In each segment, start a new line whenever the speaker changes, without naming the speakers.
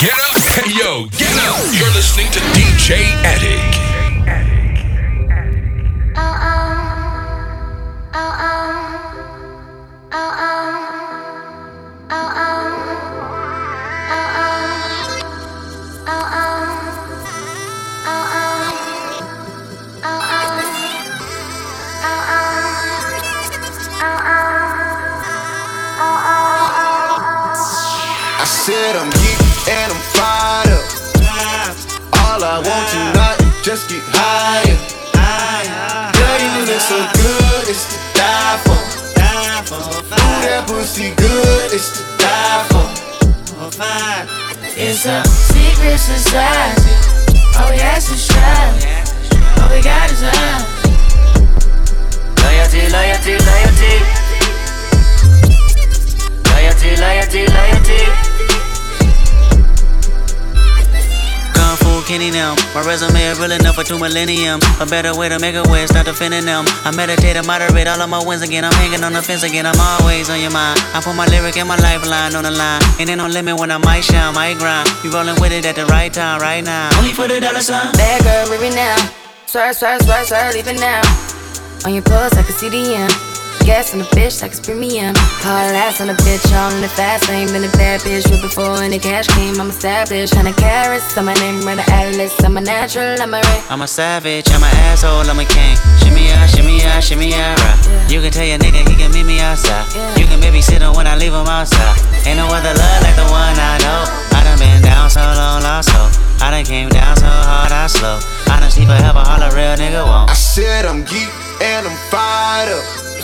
Get up. Yo, get up. You're listening to DJ Attic.
Just get higher. Girl, you look so good, it's to die for. Ooh, that pussy good, it's to die for.
It's a secret society. All we ask is trust. All we got is love. Loyalty, loyalty, loyalty. Loyalty, loyalty, loyalty.
Now. My resume is real enough for two millennium. A better way to make a way, start defending them. I meditate and moderate all of my wins again. I'm hanging on the fence again. I'm always on your mind. I put my lyric and my lifeline on the line. And ain't no limit when I might shine, might grind. You rolling with it at the right time, right now. Only for the dollar sign.
Bad girl, leave now. Swear, swear, swear, swear, leave now. On your pulse, I can see the end gas on the bitch like it's premium. Hard ass on a bitch, on the fast lane. Been a bad bitch with before any cash came. I'm established, hundred carats. I'm my name, run the atlas. I'm a natural, I'm a ray.
I'm a savage, I'm an asshole, I'm a king. Shimmy out, shimmy out, shimmy out, right. You can tell your nigga he can meet me outside. You can maybe sit on when I leave him outside. Ain't no other love like the one I know. I done been down so long, lost hope. I done came down so hard, I slow. I done see forever, all a real nigga won't.
I said I'm geek and I'm fired up.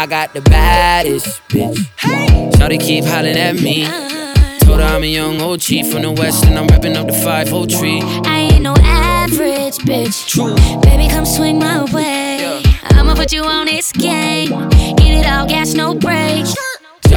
I got the baddest bitch. Shawty keep hollering at me. Told her I'm a young old chief from the west and I'm repping up the 5 tree.
I ain't no average bitch.
True.
Baby, come swing my way. I'ma put you on this game. Get it all, gas, no brakes.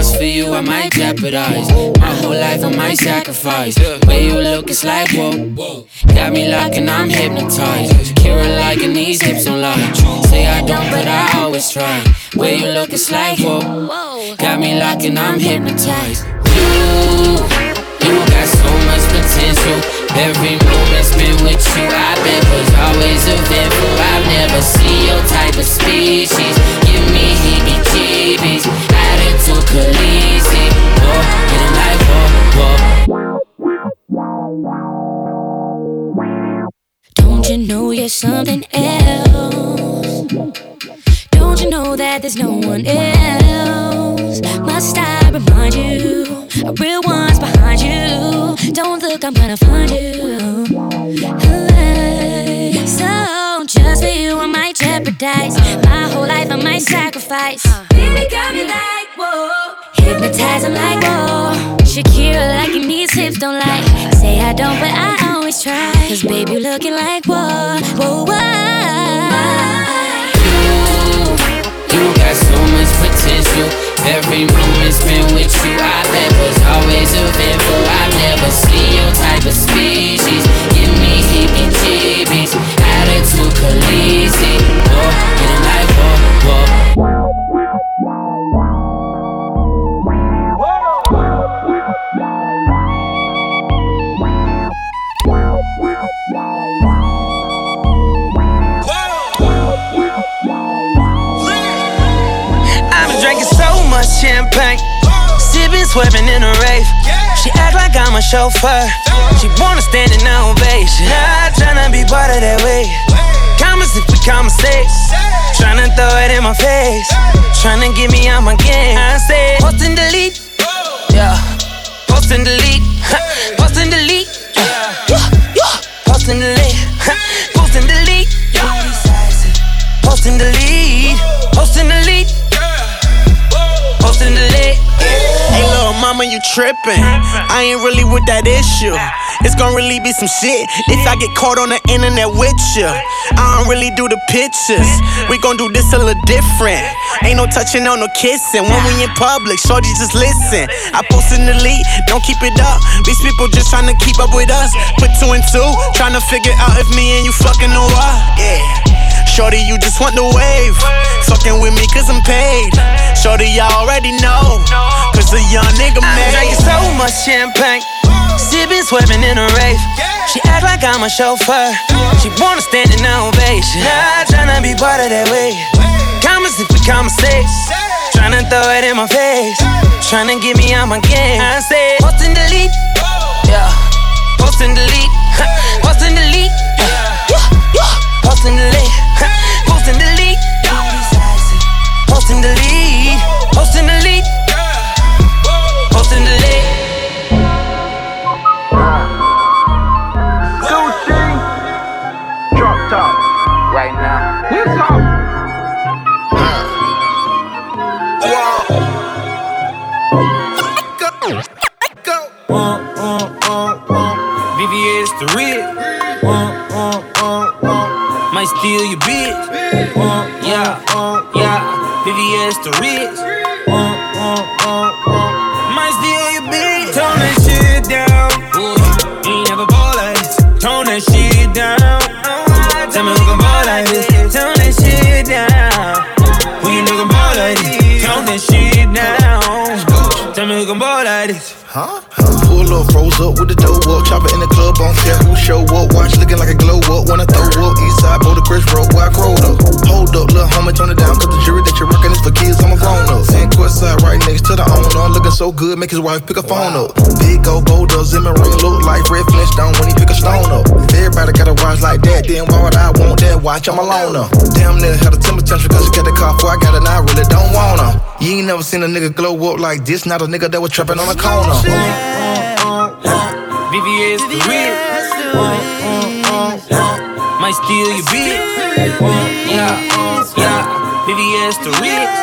Just for you, I might jeopardize my whole life. I might sacrifice. Way you look, it's like whoa. Got me locking, I'm hypnotized. Kira liking these hips don't lie. Say I don't, but I always try. Way you look, it's like whoa. Got me locking, I'm hypnotized. You, you got so much potential. Every moment spent with you, I bet was always eventful. I've never seen your type of species. Give me heebie-jeebies. To Khaleesi. Whoa, getting like
whoa, whoa. Don't you know you're something else? Don't you know that there's no one else? Must I remind you? A real one's behind you. Don't look, I'm gonna find you. So, just for you, I might jeopardize my whole life. I might sacrifice. Baby, got me like whoa. Hypnotize, I'm like whoa. Shakira, like your knees, hips don't like. Say I don't, but I always try. Cause baby, you looking like whoa, whoa, whoa.
You got so much potential. Every moment spent with you, I bet was always eventful. I've never seen your type of species. Give me heebie-jeebies. Attitude Khaleesi. Whoa, getting like whoa, whoa.
Champagne. Sipping, swerving in a rave. She act like I'm a chauffeur. She wanna stand in ovation. Not tryna be part of that way. Comments if we conversate. Tryna throw it in my face. Tryna get me out my game. I say, post and delete. Yeah. Post and delete. Post and delete. Post and delete. Post and delete. Post and delete. Post and delete. Post and delete.
Hey, little mama, you trippin'. I ain't really with that issue. It's gonna really be some shit if I get caught on the internet with you. I don't really do the pictures. We gon' do this a little different. Ain't no touching, on no kissing. When we in public, shorty just listen. I post in the lead, don't keep it up. These people just tryna keep up with us. Put two and two, tryna figure out if me and you fucking or what. Yeah. Shorty, you just want the wave. Fucking with me cause I'm paid. Shorty, y'all already know. Cause a young nigga made.
I'm so much champagne. Sipping, swerving in a rave. She act like I'm a chauffeur. She wanna stand in ovation. Not tryna be part of that wave. Comments if we conversate. Tryna throw it in my face. Tryna get me out my game. I say, post and delete. Yeah. Post and delete. Post and delete. Post and delete. Post and delete. Post and delete. Post and delete.
Drop top. Right now. What's up?
VVS the red. Might steal your bitch. Yeah. VVS the rich. Might steal your bitch. Tone that shit down. Ooh, ain't never ball like this. Tone that shit down. Tell me who can ball like this. Tone that shit down. Who you nigga ball like this? Tone that shit down. Tell me who can ball like this.
Pull up, froze up with the dough up. Chopper in the club, on care who show up. Watch looking like a glow up. Wanna throw up. East side, boulder, Chris Road, where I crowed up. Hold up, little homie, turn it down. Cause the jury that you're working is for kids, I'm a grown up. Court side, right next to the owner. Looking so good, make his wife pick a phone up. Big old boulder, Zimmer ring look like Fred Flintstone when he pick a stone up. If everybody got a watch like that, then why would I want that watch? I'm a loner. Damn near had a temper tantrum cause got the car before I got it, and I really don't want her. You ain't never seen a nigga glow up like this, not a nigga that was trapping on the corner.
VVS the rich. Uh, uh, uh, Might steal your bitch. Yeah, yeah. VVS the rich.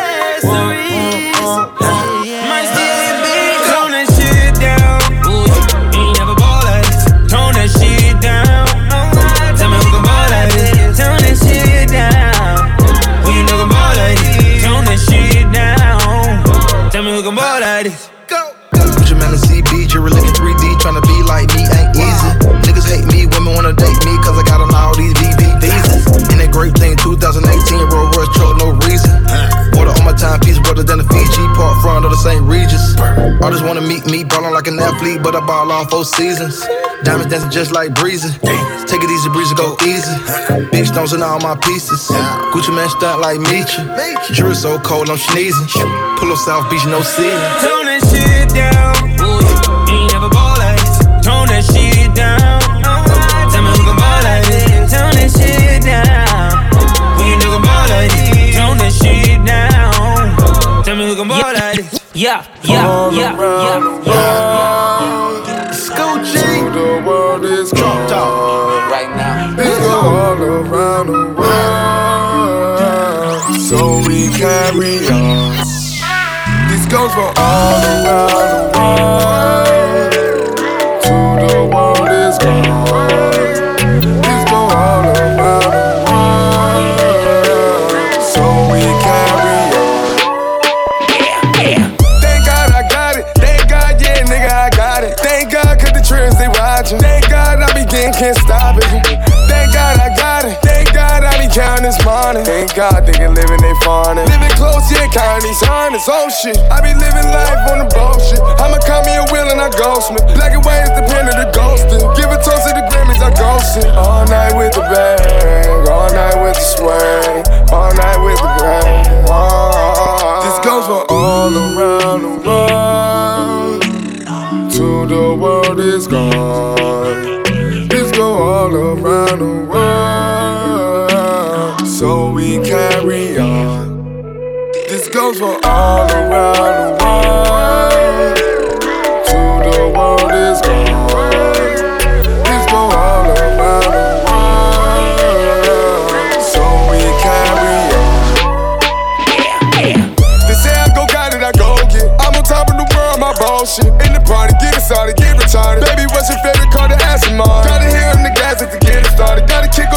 Great thing, 2018, Rolls Royce truck, no reason. Order on my timepiece, brother than the Fiji, part front of the St. Regis. Artists wanna meet me, ballin' like an athlete, but I ball all four seasons. Diamonds dancing just like breezy. Take it easy, breezy, go easy. Big stones in all my pieces. Gucci man stunt like Meechie. Jury so cold, I'm sneezing. Pull up South Beach, no ceiling.
Tone that shit down. Yeah, yeah, yeah, yeah, yeah.
Scoochie.
The world is
Drop top.
Right now.
This go all around the world. So we carry on. This goes for all around the world. Farming. Living close, yeah, these hundreds. Oh shit, I be living life on the bullshit. I'ma call me a wheel and I ghost me. Black and white is the pen of the ghosting. Give a toast to the Grammys, I ghosting. All night with the bang, all night with the swing, all night with the bang. This goes for all around the world. To the world is gone. This go all around the world. goes for all around the world. To the world is gone. This go all around the world. So we carry on. They say I go got it, I go get. It. I'm on top of the world, my bullshit. In the party, get it started, get retarded. Baby, what's your favorite car to ask him? Gotta hear him the gas at the get it started. Gotta kick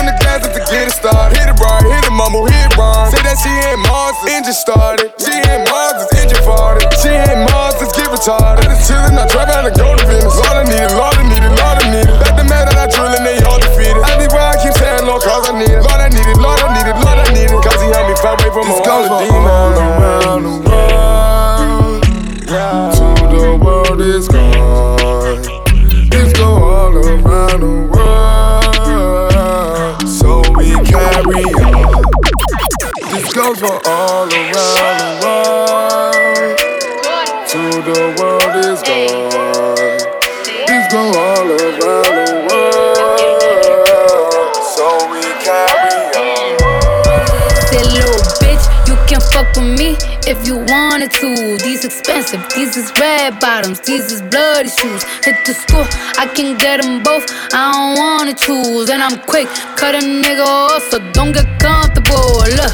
it wrong. Say that she ain't Mars, engine started. She ain't Mars, engine farted. She ain't Mars, get retarded. I just chillin', I drive out and go to Venice. Lord, I need it, Lord, I need it, Lord, I need it. Let the man that I drill and they all defeated. I be where I keep saying, Lord, cause I need it. Lord, I need it, Lord, I need it, Lord, I need it. Cause he helped me fight away from all the demons. All around the world. Goes for all around the world. To the world is gone. This go all around the world. So we carry on.
Say, little bitch, you can fuck with me if you wanted to. These expensive, these is red bottoms, these is bloody shoes. Hit the school, I can get them both. I don't wanna choose, and I'm quick, cut a nigga off, so don't get comfortable. Look,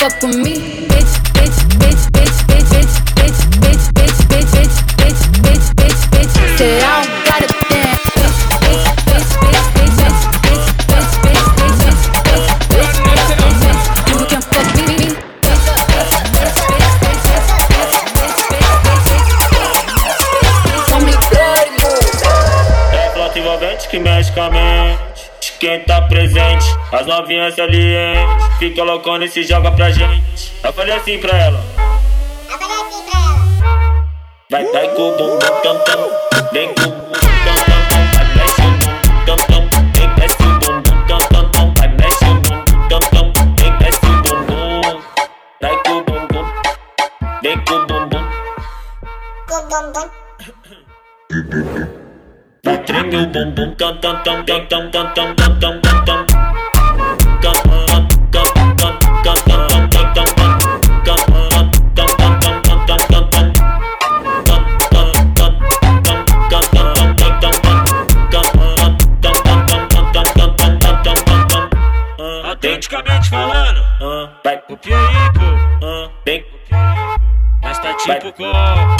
fuck with me, bitch, bitch, bitch, bitch, bitch, bitch, bitch, bitch, bitch, bitch, bitch, bitch, bitch, bitch, bitch. Say I don't gotta dance. Bitch, bitch, bitch, bitch, bitch, bitch, bitch, bitch, bitch, bitch, bitch, bitch, bitch, bitch. You can fuck with me.
É flota envolvente que mexe com a mente. Quem tá presente, as novinhas salientes. Fica loucona e se joga pra gente. Eu falei assim pra ela. Vai, vai com o bumbum tam tam. Vem com o bumbum tam tam. Vai, mexe o bumbum tam tam. Vem, desce o bumbum tam tam tam. Vai, mexe o bumbum tam tam. Vem, desce o bumbum. Vai com o bumbum. Vem com o bumbum. Treme o bumbum meu bumbum. Tam, tam, tam, tam, tam, tam, tam, tam, tam, tam, tam.
Autenticamente falando,
ah, vai
pro Pierico, é
ah, vem
pro Pierico, é mas
tá tipo como?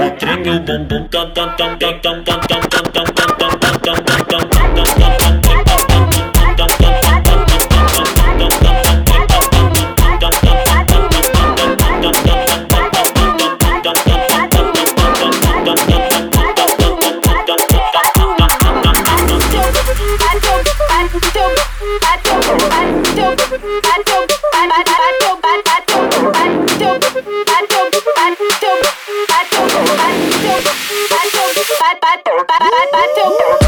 tam tam tam tam
Battlefield.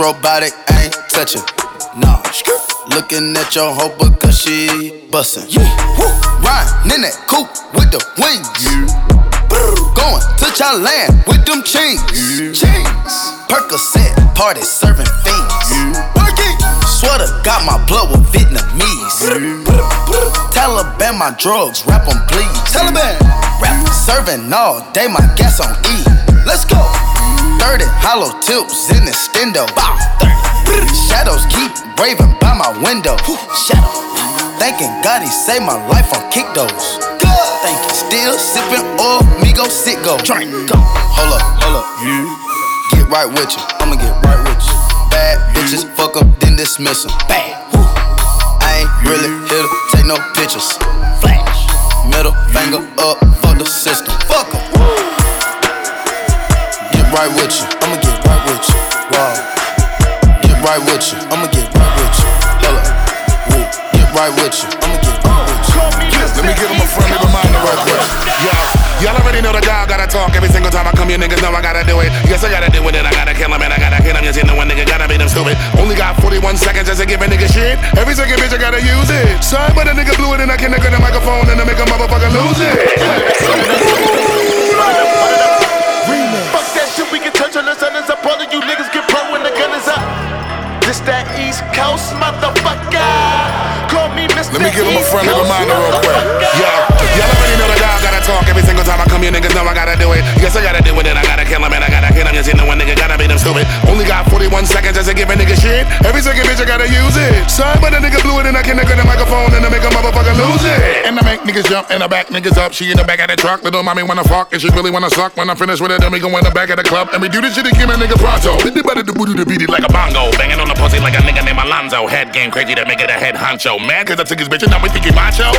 Robotic, I ain't touching. Nah. Looking at your hoe because she bustin'. Yeah. Woo. Riding in that coupe with the wings. Yeah. Going to Thailand with them chains. Yeah. Chains. Percocet party serving fiends. Yeah. Sweater got my blood with Vietnamese. Taliban my drugs, rap on please. Taliban, rap serving all day, my gas on E. Let's go. 30 hollow tips in the stendo. Shadows keep raving by my window. Shadow. Thanking God he saved my life on kick those. Thank you. Still sipping oil, me go sit go. Drink. Go. Hold up, hold up. Get right with you. I'ma get right with you. Bad bitches, fuck up, then dismiss them. Bad. I ain't really here to take no pictures. Flash. Middle finger up for the system. Fuck em. Right with you. I'ma get right with you. Wow. Get right with you. I'ma get right with you. Hello. Woo. Get right with you. I'ma get right with you.
Let me give him a friendly reminder real quick. Yeah. Y'all already know the guy gotta talk every single time I come here, niggas know I gotta do it. Yes, I gotta do it, and I gotta kill him, and I gotta hit him. Yes, you know one nigga gotta beat him stupid. Only got 41 seconds just to give a nigga shit. Every second bitch, I gotta use it. Sorry, but a nigga blew it, and I can't nigga the microphone, and I make a motherfucker lose it.
till the sun is up. All of you niggas get pro when the gun is up. This that East Coast motherfucker. Call me Mr.
Let me give him a friendly
Coast
reminder real quick. Yeah. Y'all already know the guy gotta talk every single time I come here, niggas know I gotta do it. Yes, I gotta do it, and I gotta kill him, and I gotta hit him. Yes, you know one nigga gotta beat them stupid. Only got 41 seconds just to give a nigga shit. Every second bitch, I gotta use it. Sorry, but a nigga blew it, and I can't nigga the microphone, and I make a motherfucker lose it. And I make niggas jump, and I back niggas up. She in the back of the truck, little mommy wanna fuck, and she really wanna suck. When I finish with it, then we go in the back of the club, and we do this shit again, a nigga pronto. Better to booty to beat it like a bongo. Banging pussy like a nigga named Alonzo. Head game crazy to make it a head honcho. Mad cause I took his bitch and now we think he macho.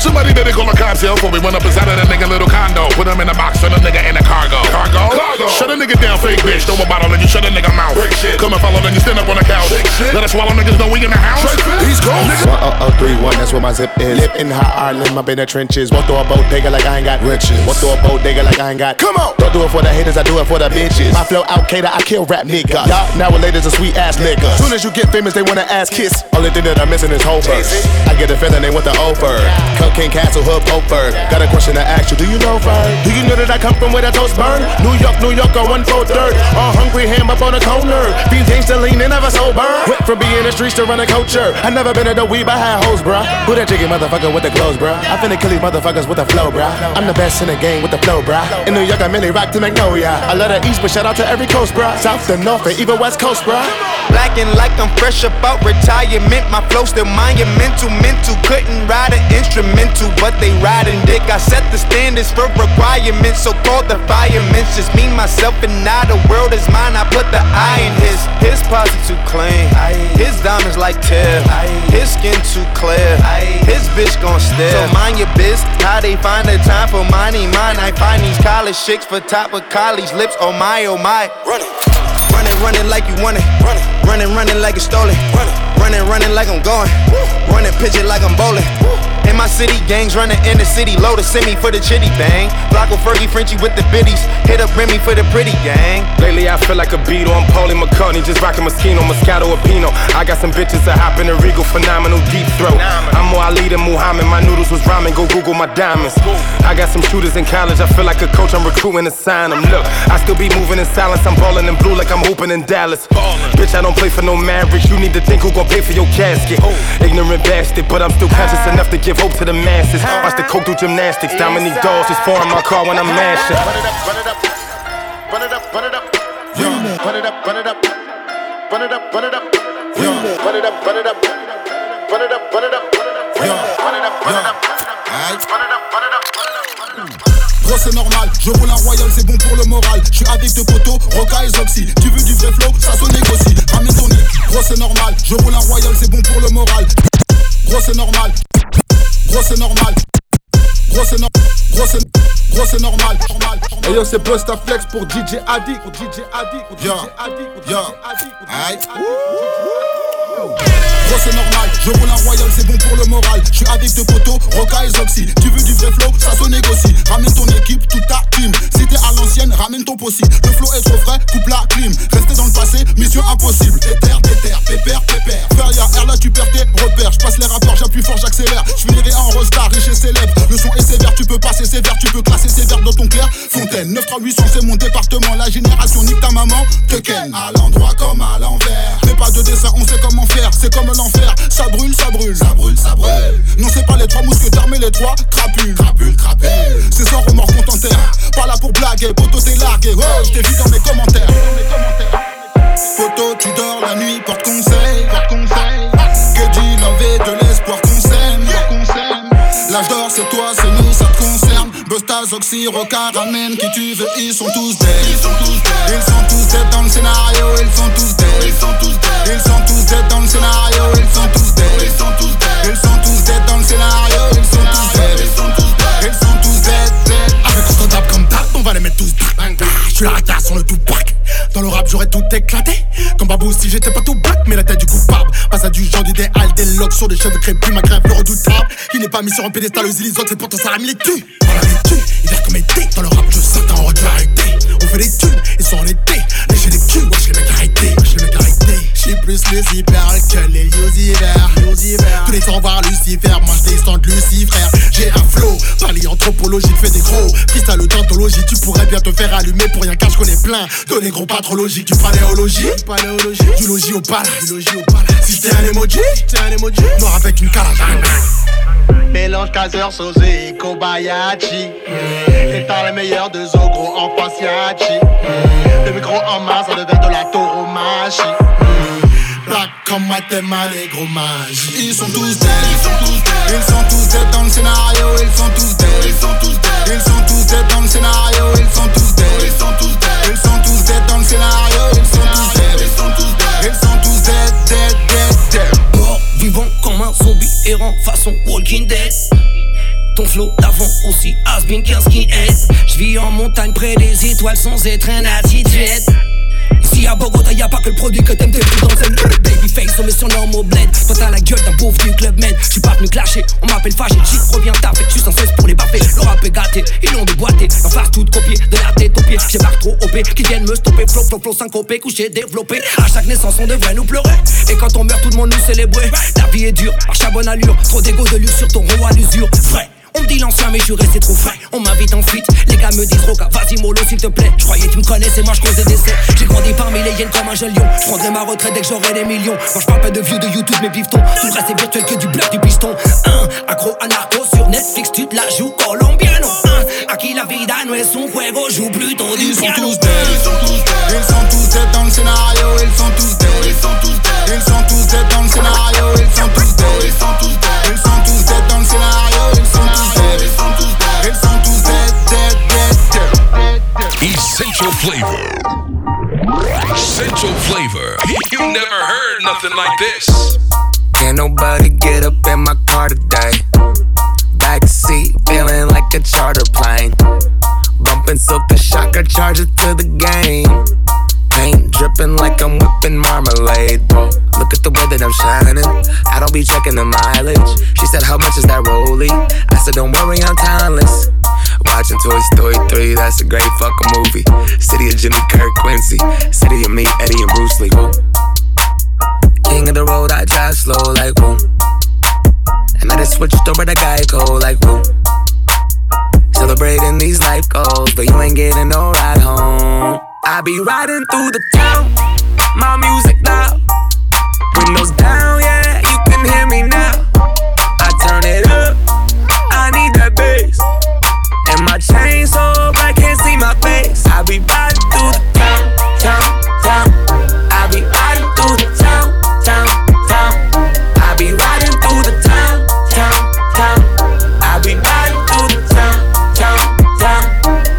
Somebody better call a cocktail before we run up inside of that nigga little condo. Put him in a box, turn a nigga in a cargo. Cargo? Cargo. Shut a nigga down, fake bitch. Throw a bottle and you shut a nigga mouth. Come and follow, then you stand up on the couch. Let us swallow niggas know we in the house. East Coast.
One oh oh three one, that's where my zip is. Live in hot Ireland, up in the trenches. Won't throw a bodega like I ain't got riches. Won't throw a bodega like I ain't got. Come on, don't do it for the haters, I do it for the bitches. My flow out cater, I kill rap niggas. Y'all now nowadays a sweet ass nigga. Soon as you get famous, they wanna ass kiss. Only thing that I'm missing is whole verse. I get a feeling they want the over. Cocaine Castle, Hood, Oakford. Got a question to ask you, do you know Fern? Do you know that I come from where the toast burn? New York, New York, on one four third. All hungry ham up on the corner. These gangsta lean, they never sober. Went from being in the streets to running culture. I never been at the weed, but had hoes, bruh. Who that chicken motherfucker with the clothes, bruh? I finna kill these motherfuckers with the flow, bruh. I'm the best in the game with the flow, bruh. In New York, I mainly rock to Magnolia. I love the East, but shout out to every coast, bruh. South to North, and even West Coast, bruh.
Blacking like I'm fresh about retirement. My flow still monumental, mental. Couldn't ride an instrumental, but they riding dick. I set the standards for requirements, so called the firemen. Just me, myself, and now the world is mine. I put the eye in his. His posse too clean. His diamonds like Tiff. His skin too clear. His bitch gon' stare. So mind your biz. How they find the time for money? Mine. I find these college chicks for top of college lips. Oh my, oh my. Running. Running, running like you want it. Running, running, running like it's stolen. Running, running, running like I'm going. Running, pitch it like I'm bowling. In my city, gangs running in the city. Load a semi for the chitty bang. Blocko Fergie, Frenchie with the biddies. Hit up Remy for the pretty gang.
Lately I feel like a Beatle, I'm Paulie McCartney, just rocking Moschino, Moscato, or Pinot. I got some bitches that hop in a Regal, phenomenal deep throat. I'm more Ali than Muhammad, my noodles was ramen, go Google my diamonds. I got some shooters in college, I feel like a coach, I'm recruiting to sign them. Look, I still be moving in silence, I'm balling in blue like I'm hooping in Dallas. Bitch, I don't play for no marriage, you need to think who gon' pay for your casket. Ignorant bastard, but I'm still conscious enough to give hope to the masses. Watch the coke do gymnastics, Dominique Dawes just foreign my car when I'm mashing.
Run it up, run it up, run it up, run it up, yeah. Run it up, run it up, run it up, run it up, yeah. Run it up, run it up, run it up, run it up. Run it up, run it up, run it up, run it up.
Gros c'est normal, je roule un royal, c'est bon pour le moral. Je suis avec deux poteaux, Roca et Zoxy. Tu veux du vrai flow, ça se négocie. Ramène ton gros c'est normal. Je roule un royal, c'est bon pour le moral. Gros c'est normal, gros c'est normal. Gros c'est normal, gros c'est gros c'est normal. normal.
Hey yo, c'est Busta Flex pour DJ Addict, pour DJ Addict, pour DJ. Addict, pour DJ. Addict, pour DJ. Addict.
C'est normal, je roule un royal, c'est bon pour le moral. Je suis avec deux poteaux, Roca et Zoxy. Tu veux du vrai flow, ça se négocie. Ramène ton équipe, toute ta team. Si t'es à l'ancienne, ramène ton possible. Le flow est trop frais, coupe la clim. Rester dans le passé, mission impossible. Déter, déter, pépère, pépère. Ya R là, tu perds tes repères. Je passe les rapports, j'appuie fort, j'accélère. Je finirai en rostar, riche et célèbre. Le son est sévère, tu peux passer sévère, tu peux classer sévère dans ton clair. Fontaine, 93800, c'est mon département. La génération nique ta maman, te ken. À l'endroit comme à l'envers. Fais pas de dessin, on sait comment faire. C'est comme l'enfer, ça brûle, ça brûle. Ça brûle, ça brûle. Non, c'est pas les trois mousquetaires, mais les trois crapules. Crapule, crapule. C'est sans remords qu'on t'enterre. Pas là pour blaguer, poteau t'es largué. Oh, je t'ai vu dans mes commentaires. Photo, tu dors la nuit, porte conseil. Porte conseil. Que dit l'envie de l'espoir qu'on s'aime. L'âge d'or, Busta, Zoxy, Roca, qui tu veux, ils sont tous dead. Ils sont tous dead. Ils sont tous dead dans le scénario, ils sont tous dead. Ils sont tous dead. Ils sont tous dead dans le scénario, ils sont tous dead. Ils sont tous dead. Ils sont tous dead dans le scénario, ils sont tous dead. On va les mettre tous bang bang. Je suis la rata sur le tout pack. Dans le rap, j'aurais tout éclaté. Comme Babou, si j'étais pas tout back, mais la tête du coupable. Passe à du genre d'idéal, des locks sur des cheveux crépus, ma grève, le redoutable. Il n'est pas mis sur un pédestal aux illusions, c'est pourtant ça la mis les tue. On la les tue, il est comme été. Dans le rap, je sens on aurait dû arrêter. On fait des thunes, ils sont en été. Lécher les culs, wesh les mecs arrêtés, wesh les mecs arrêtés. J'suis plus Lucifer que les Lucifer. Tous les temps voir Lucifer, moi je descends de Lucifer. J'ai un flow, paléanthropologie, fais des gros. Freestyle d'anthologie, tu pourrais bien te faire allumer pour rien car je connais plein de négros patrologiques. Du paléologie, du logis au palace. Si j'étais un emoji, un emoji, noir avec une calage.
Mélange caseur, Sosé et Kobayashi. Étant les meilleurs de Zogro en Pasiachi. Le micro en main, ça devient de la tauromachie.
Black comme Matema, les gros mages. Ils sont tous dead, ils sont tous dead. Ils sont tous dead dans le scénario, ils sont tous dead. Ils sont tous dead. Ils sont tous dead dans le scénario, ils sont tous dead. Ils sont tous dead. Ils sont tous dead dans le scénario, ils sont tous dead. Ils sont tous dead. Ils sont tous dead, dead, dead, dead.
Mort, vivant comme un zombie errant façon Walking Dead. Ton flow d'avant aussi has been qu'un skinhead. J'vis en montagne près des étoiles sans être un attitude. Ici à Bogota, y'a pas que le produit que t'aimes, t'es plus dans un Babyface, on met son norme au bled. Toi t'as la gueule d'un pauvre du club med. J'suis pas venu clasher, on m'appelle fâché, tard, fait que j'suis sans cesse pour les baffer. Le rap est gâté, ils l'ont déboîté. L'enfance tout copié, de la tête aux pieds. J'ai pas trop OP, qui viennent me stopper. Flow, flow, flow, syncopé, couché, développé. À chaque naissance, on devrait nous pleurer. Et quand on meurt, tout le monde nous célébrer. La vie est dure, marche à bonne allure. Trop d'égo de luxe sur ton roi à l'usure. Vrai. On me dit l'ancien, mais je resté trop frais. On m'invite en fuite. Les gars me disent Roca, vas-y, mollo, s'il te plaît. Je croyais tu me connaissais, moi je causais des essais. J'ai grandi parmi les hyènes comme un jeune lion. Je prendrai ma retraite dès que j'aurai des millions. Moi je parle pas de views de YouTube, mais piftons. Tout le reste est virtuel que du bluff, du piston. Un accro à narco sur Netflix, tu te la joues colombiano. Un, aquí la vida no es un juego, joue plutôt du
Ils sont
piano.
tous dead, ils sont tous dead. Ils sont tous dead dans le scénario, ils sont tous dead. Ils sont tous dead. Ils sont tous dead dans le scénario, ils sont tous dead. Ils sont tous dead. Ils sont tous dead dans le scénario,
Essential flavor. Essential flavor. You never heard nothing like this.
Can't nobody get up in my car today. Backseat, feeling like a charter plane. Bumping Silka Shaka, charge it to the game. Paint dripping like I'm whipping marmalade, bro. Look at the way that I'm shining. I don't be checking the mileage. She said, How much is that rollie? I said, Don't worry, I'm timeless. Watching Toy Story 3, that's a great fucking movie. City of Jimmy Kirk Quincy. City of me, Eddie and Bruce Lee. Woo. King of the road, I drive slow like woo. And I just switched over to Geico like woo. Celebrating these life goals, but you ain't getting no ride home. I be riding through the town, my music loud. Windows down, yeah, you can hear me now. My chain so bright, can't see my face. I be riding through the town, town, town. I be riding through the town, town, town. I be riding through the town, town, town. I be riding through the town, town, town.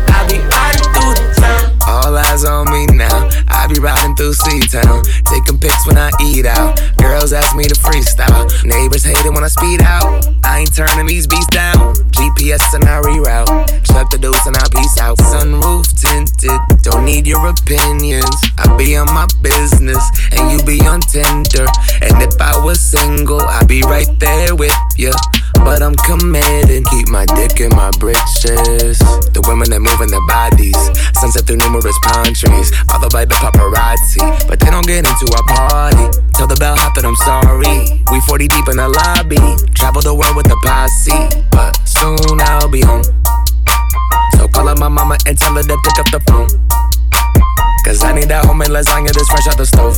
I be riding through the town. All eyes on me now. I be riding through C-Town, taking pics when I eat out. Girls ask me to freestyle. Neighbors hate it when I speed out. I ain't turning these beats down. GPS and I reroute. Chuck the doors and I peace out. Sunroof tinted, don't need your opinions. I be on my business and you be on Tinder. And if I was single, I'd be right there with you. But I'm committed, keep my dick in my britches. The women that moving their bodies, sunset through numerous palm trees, followed by the paparazzi. But they don't get into our party. Tell the bellhop that I'm sorry. We 40 deep in the lobby, travel the world with the posse. But soon I'll be home. So call up my mama and tell her to pick up the phone. Cause I need that homemade lasagna that's fresh out the stove.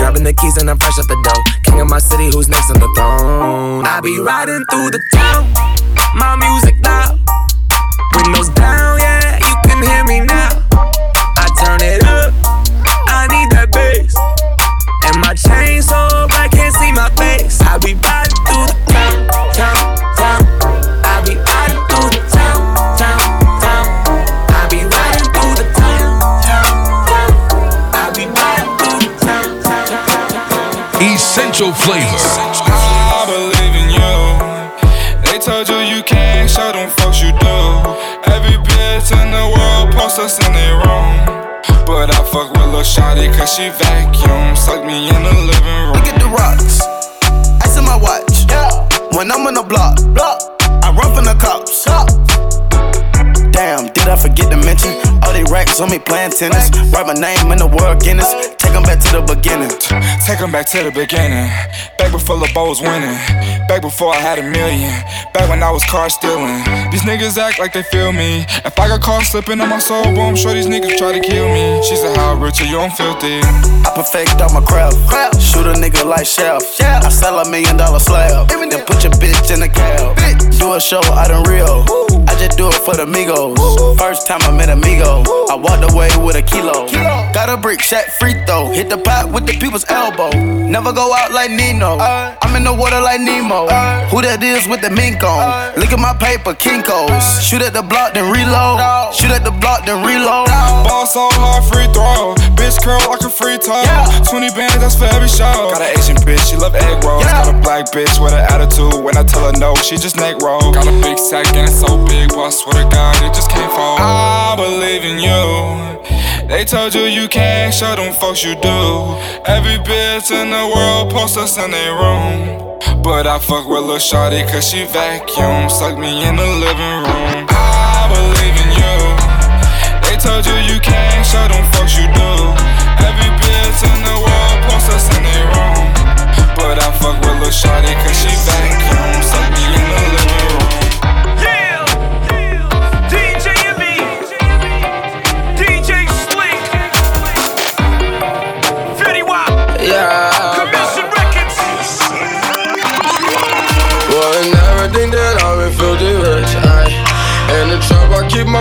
Grabbing the keys and I'm fresh out the dough. King of my city, who's next on the throne? I be riding through the town, my music loud. Windows down,
Essential flavor.
I believe in you. They told you you can't show them folks you do. Every bitch in the world posts us in their room. But I fuck with Lil Shawty cause she vacuum. Suck me in the living room.
Look at the rocks. Ice in my watch. Yeah. When I'm on the block, block. I run from the cops. Damn, did I forget to mention? All they racks on me playing tennis. Write my name in the world Guinness. Take 'em back to the beginning.
Take 'em back to the beginning. Back before LeBeau was winning. Back before I had a million. Back when I was car stealing. These niggas act like they feel me. If I got caught slipping on my soul, boy, I'm sure these niggas try to kill me. She said, How rich are you? I'm filthy.
I perfect all my craft. Shoot a nigga like Chef. I sell a million dollar slab. Then put your bitch in the cab. Do a show out in Rio. I just do it for the Migos. First time I met Amigo. I walked away with a kilo. Got a brick, shot free throw. Hit the pot with the people's elbow. Never go out like Nino. I'm in the water like Nemo. Who that is with the mink on? Look at my paper, Kinkos. Shoot at the block, then reload. Shoot at the block, then reload.
Ball so hard, free throw. Bitch curl like a free throw. 20 bands, that's for every show. Got an Asian bitch, she love egg rolls. Got a black bitch with an attitude. When I tell her no, she just neck roll. Got a big sack and it's so big, boy, I swear to God, it just can't fall. Ah. I believe in you. They told you you can't show them folks you do. Every bitch in the world posts us in their room. But I fuck with Lil Shawty cause she vacuum. Suck me in the living room. I believe in you. They told you you can't show them folks you do. Every bitch in the world posts us in their room. But I fuck with Lil Shawty cause she vacuum.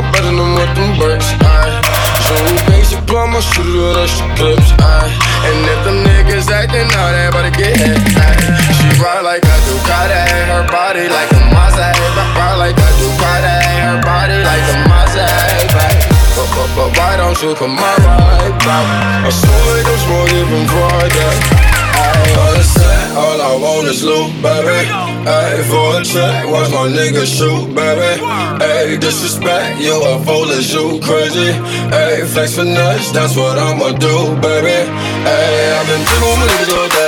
my brother, no more them works, aye. Shooting things, you blow my shooter, rush the clips, aye. And if them niggas acting out, they better get hit, aye. She ride like a Ducati, her body like a Mazda, Ride like a Ducati, her body like a Mazda, but, but, but why don't you come my right back? I saw it was more than Friday, aye, all the all I want is loot, baby. Ayy, for a check, watch my nigga shoot, baby. Ayy, disrespect, you a fool as you crazy. Ayy, flex for nuts, that's what I'ma do, baby. Ayy, I've been doing it
all day.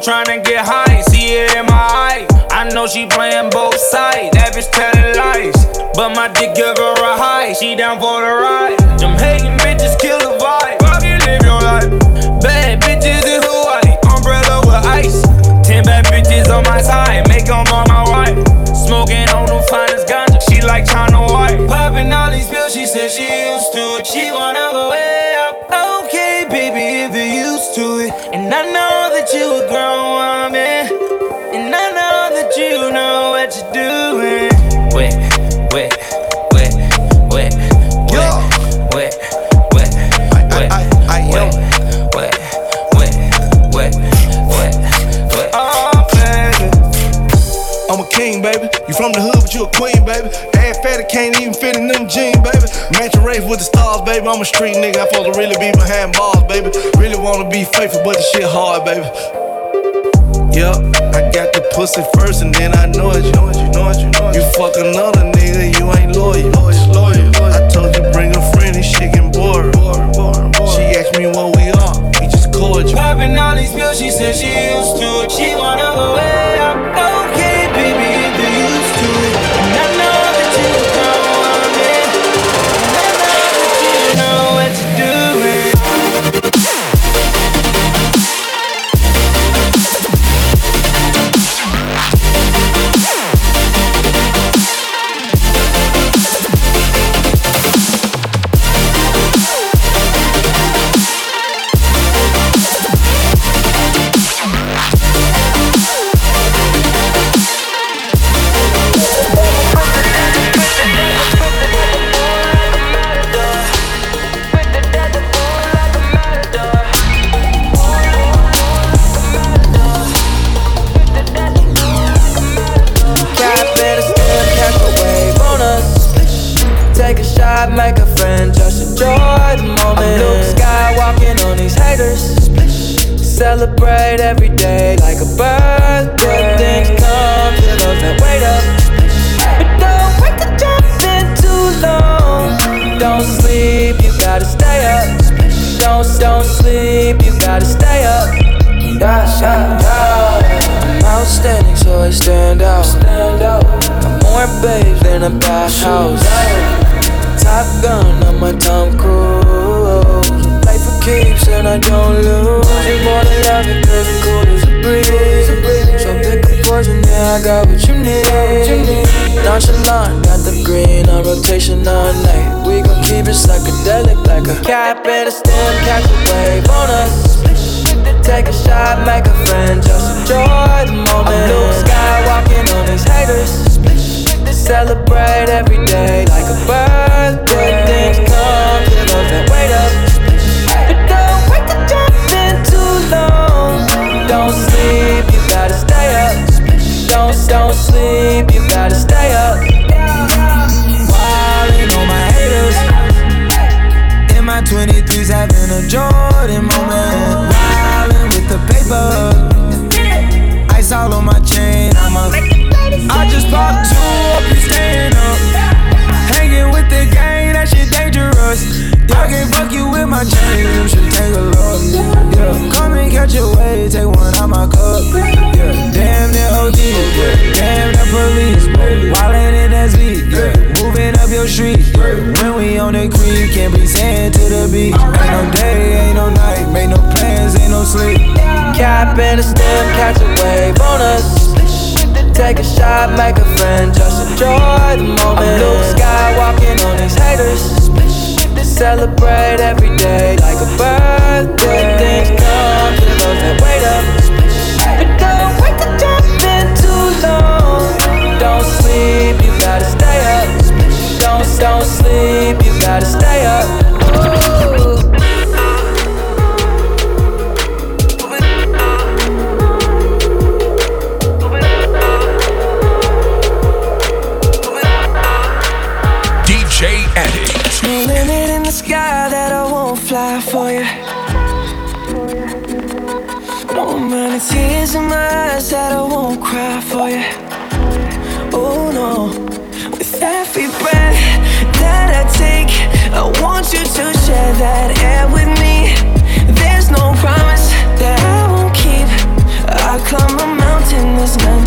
trying to
I'm a street nigga, I supposed to really be behind bars, baby. Really wanna be faithful, but the shit hard, baby. Yup, I got the pussy first and then I know it. You, you, know it, you, know it. you fuck another nigga, you ain't loyal. I told you bring a friend, this shit getting boring. She asked me what we are, we just cordial.
Popping all these pills, she said she used to. She wanna go way up, okay. rap make a friend, just enjoy the moment. I'm Luke Skywalking on these haters.
Celebrate every day like a birthday. Things come to those that wait up. But don't wait to jump in too long. Don't sleep, you gotta stay up. Don't, don't sleep, you gotta stay up. Yeah, yeah, yeah. I'm outstanding, so I stand out. Stand out. I'm more babes than a bathhouse. Top gun, I'm a Tom Cruise. Play for keeps and I don't lose. You than love it, cause it's cool as a breeze. So pick a poison, yeah, I got what you need. Nonchalant, got the green on rotation all night. We gon' keep it psychedelic like a cap and a stem, catch a wave on us. Take a shot, make a friend, just enjoy the moment. I'm Luke Skywalking on these haters. Celebrate every day like a birthday. Things come, feel love and wait up. But don't wait to jump in too long. Don't sleep, you gotta stay up. Don't, don't sleep, you gotta stay up. Wildin' on my haters.
In my 23s, having a Jordan moment. Wildin' with the paper. I just popped two up, you staying up. Hanging with the gang, that shit dangerous. Y'all can fuck you with my chain, you should take a look. Yeah, come and catch a wave, take one out my cup. Yeah, damn the OG, yeah, damn the police. Wildin' in that Z, yeah, moving up your street. Yeah, when we on the creek, can't be saying to the beat. Ain't no day, ain't no night, make no plans, ain't no sleep.
Cap and a stem, catch a wave on us. Take a shot, make a friend, just enjoy the moment. I'm Luke Skywalking on these haters. Celebrate every day like a birthday. Things come, to love and wait up. But don't wait to jump in too long. Don't sleep, you gotta stay up. Don't, don't sleep, you gotta stay up.
That I won't cry for you. Oh no, with every breath that I take, I want you to share that air with me. There's no promise that I won't keep. I climb a mountain that's none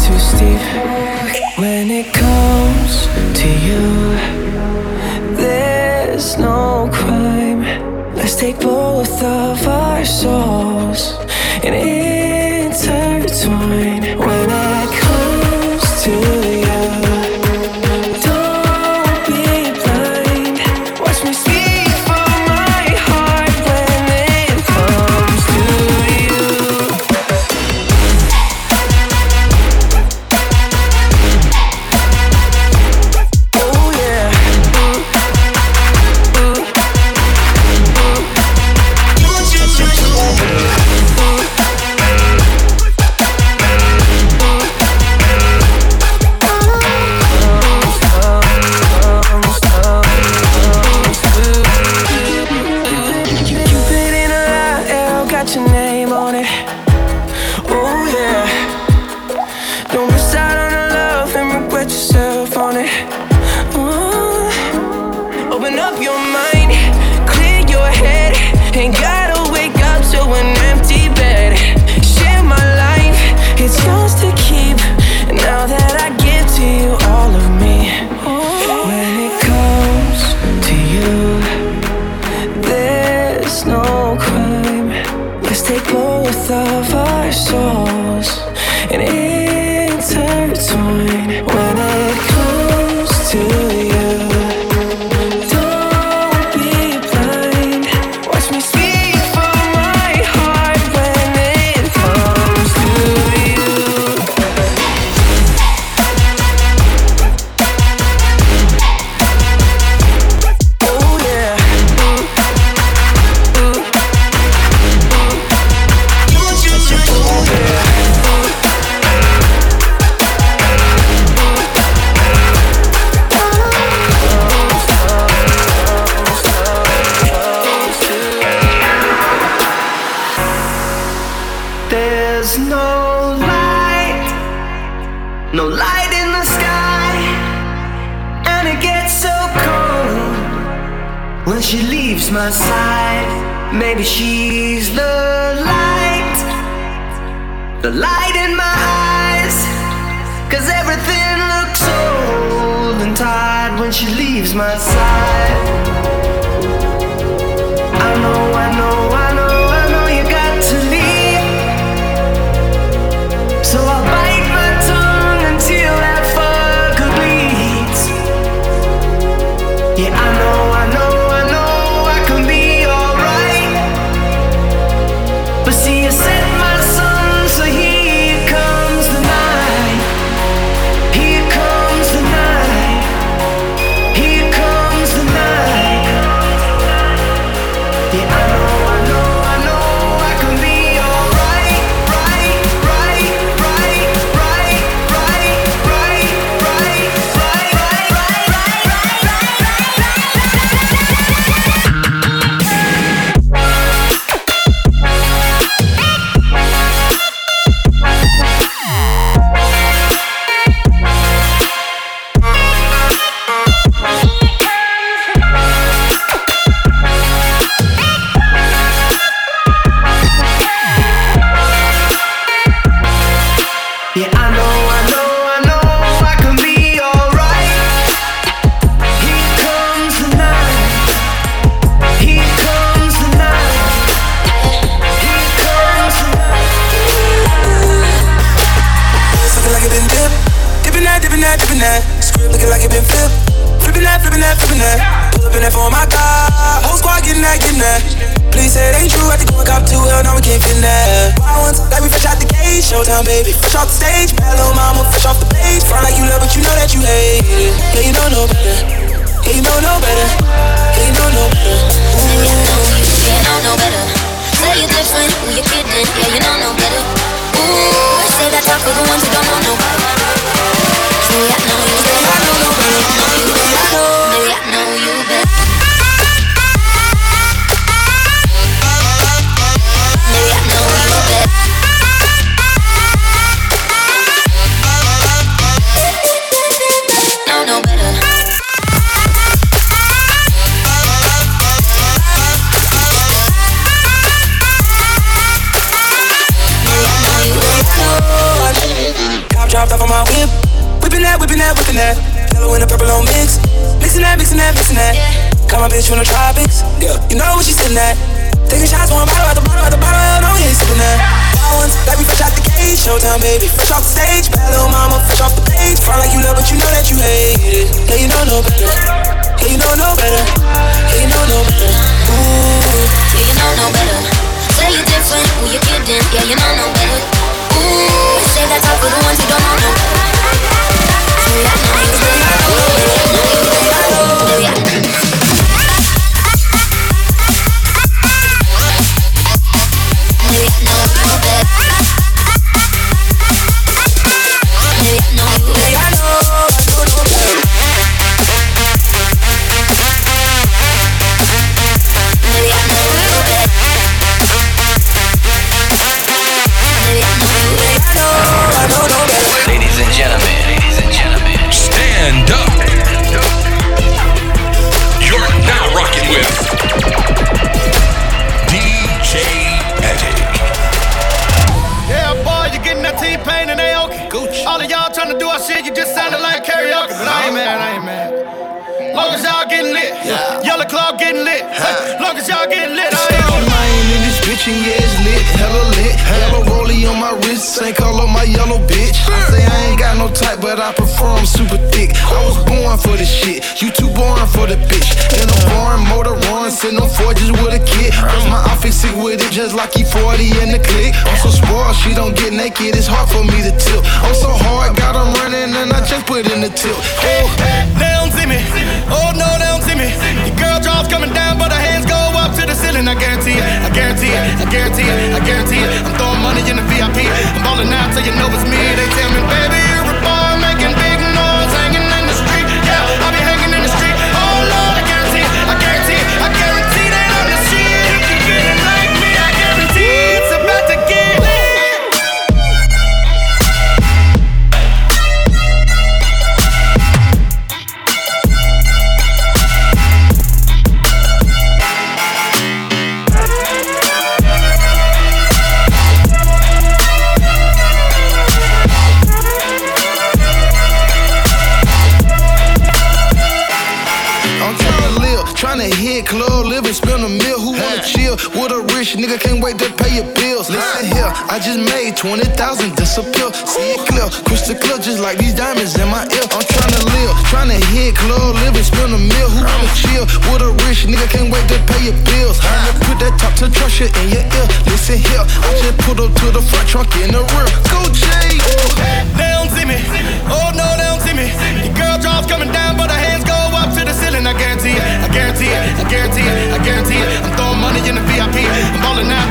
leaves my side. I know,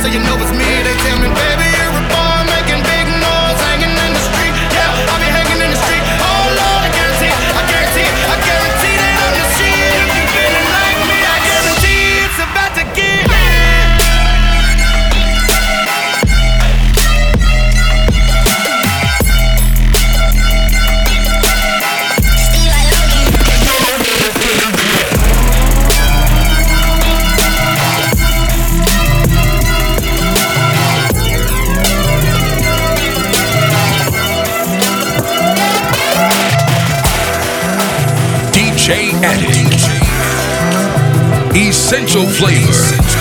so you know
it's me.
They tell me, baby.
essential flavor.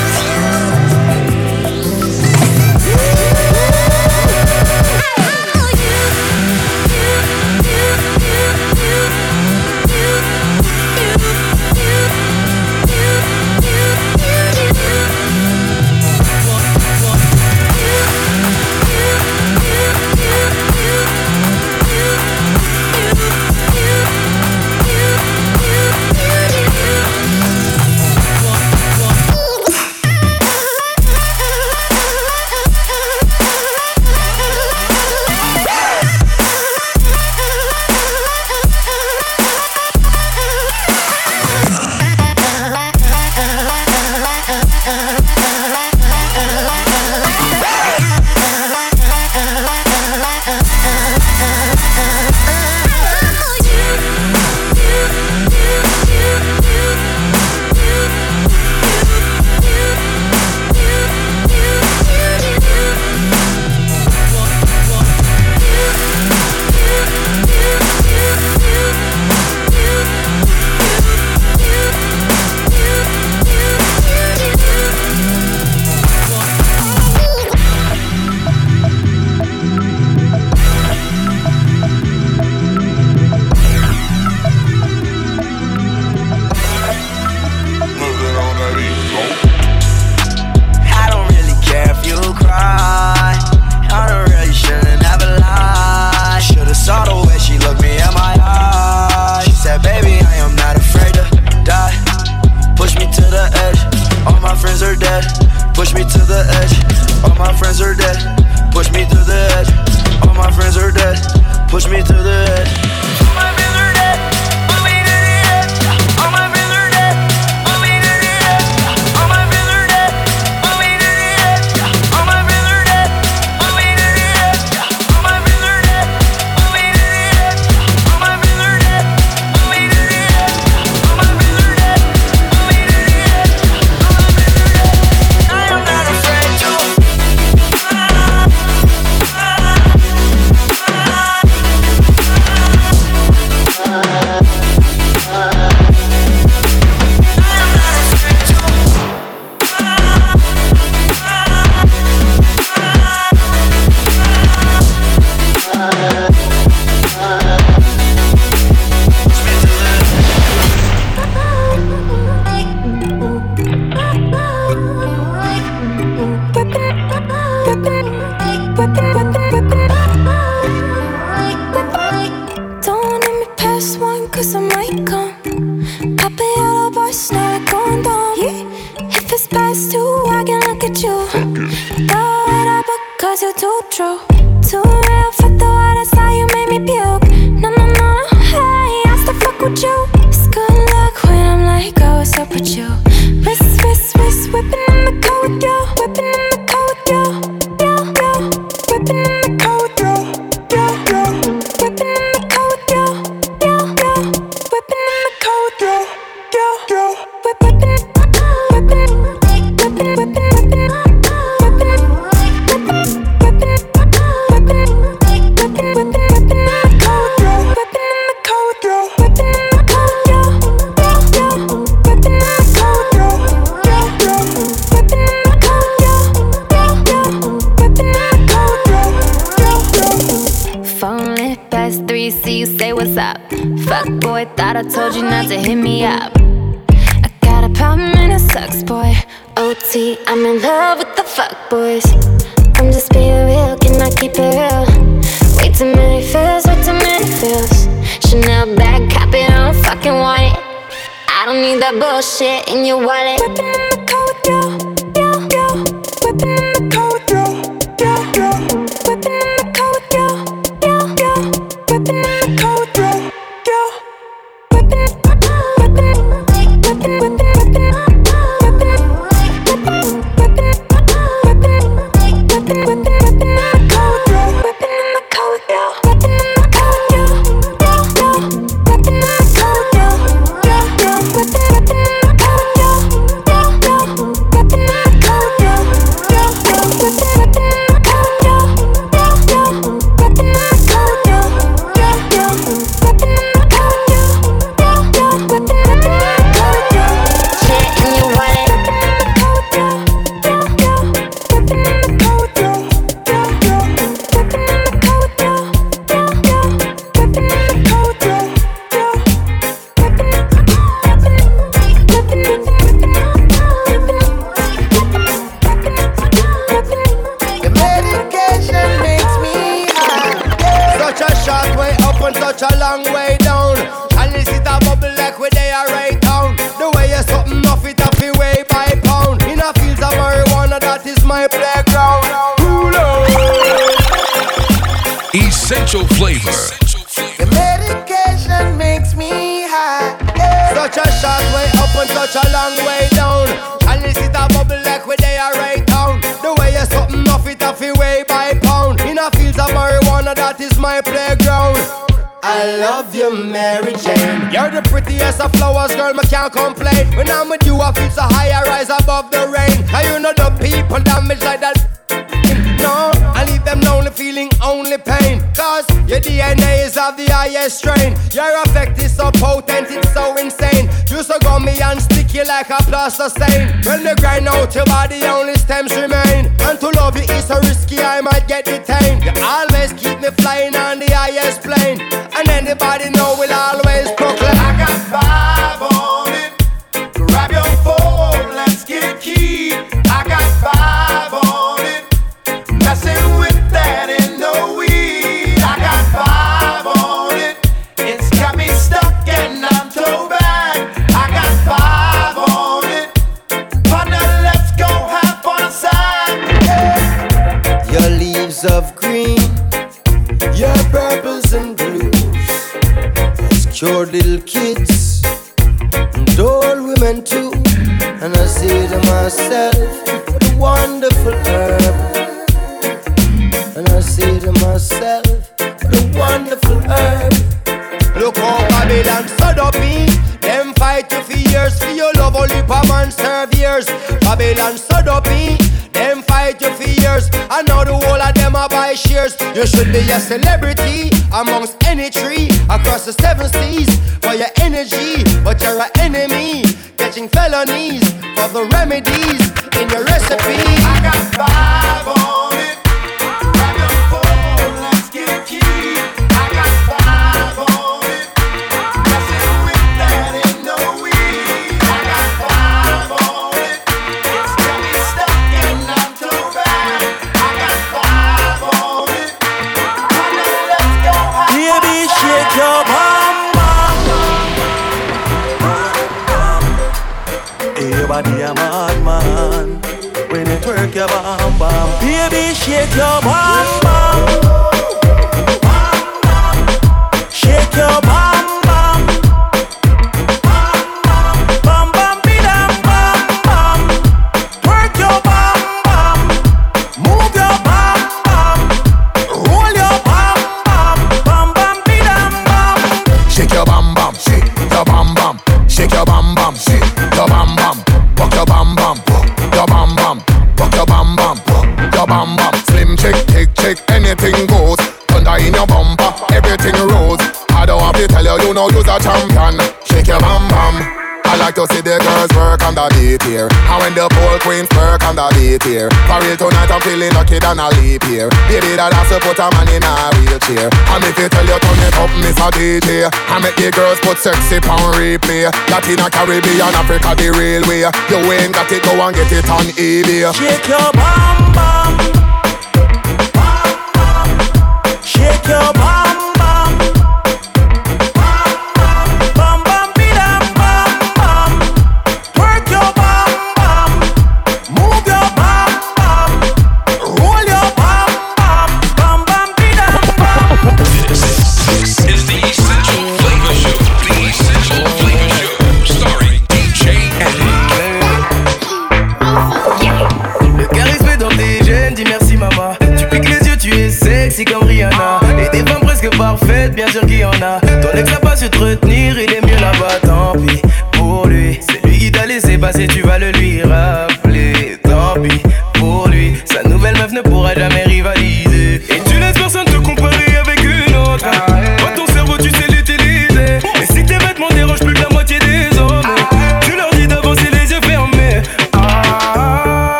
Replay. Latina, Caribbean, Africa the real way. You ain't got it, go and get it on eBay.
Shake your bum bum.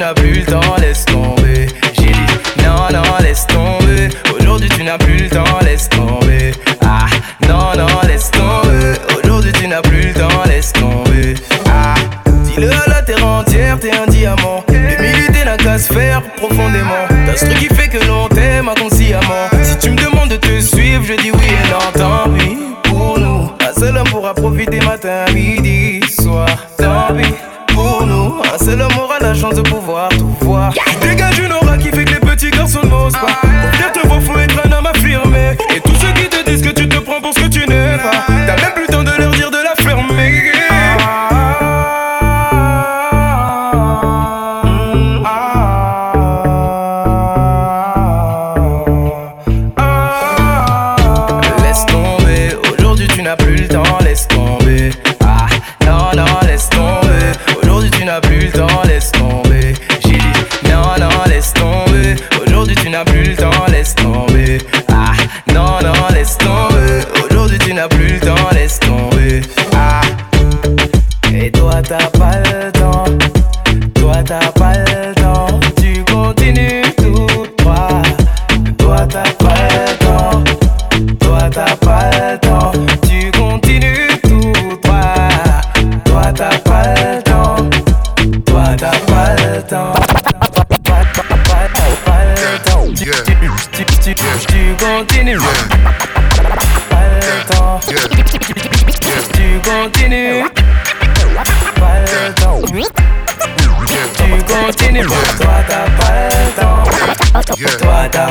N'as plus le temps, laisse tomber. J'ai dit, non, non, laisse tomber. Aujourd'hui tu n'as plus le temps, laisse tomber. Ah, non, non, laisse tomber. Aujourd'hui tu n'as plus le temps, laisse tomber. Ah, dis-le à la terre entière, t'es un diamant. L'humilité n'a qu'à se faire profondément. T'as ce truc qui fait que l'on t'aime inconsciemment. Si tu me demandes de te suivre, je dis oui et non, tant pis pour nous. Un seul homme pourra profiter matin, midi, soir. Tant pis pour nous. Un seul homme la chance de pouvoir tout voir. Dégage une aura qui fait que les petits garçons n'osent pas.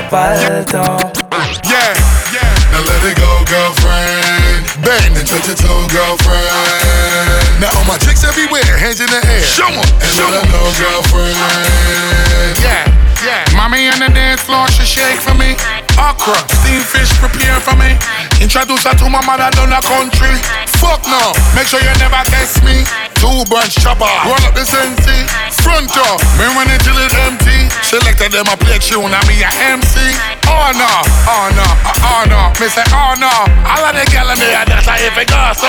Toi t'as pas.
Yeah, yeah. Now let it go, girlfriend. Bang and touch your toe, girlfriend. Now all my chicks everywhere, hands in the air. Show 'em, and
show
let 'em know, girlfriend.
Yeah, yeah. Mommy on the dance floor, she shake for me. Okra, steamed fish, prepare for me. Introduce her to my mother down the country. Fuck no, make sure you never test me. Two bunch chopper, roll up the sensi. Front door, me run it till it's empty. Selected them a play tune, and me a MC. Oh no, oh no, oh no. Me say oh no. All of the gal in there, that's how if it goes so.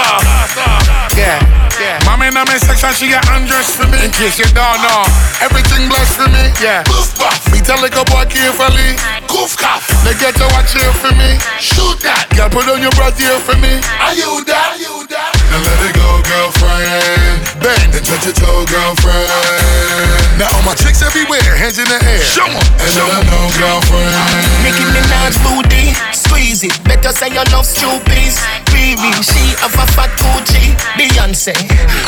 Yeah, yeah. Mommy in my section, she get undressed for me. In case you don't know, everything blessed for me. Yeah. Goof buff. Me tell like a boy carefully. Goof cough. They get to watch here for me. Shoot that. Girl, put on your breath here for me. Are you that? Are you that?
Now let it go, girlfriend. Bang and touch your toe, girlfriend. Now all my chicks everywhere, hands in the air. Show 'em, and let 'em know, girlfriend.
Nicki Minaj booty, squeeze it. Better say you love stupid. Baby, she have a fat Gucci. Beyonce,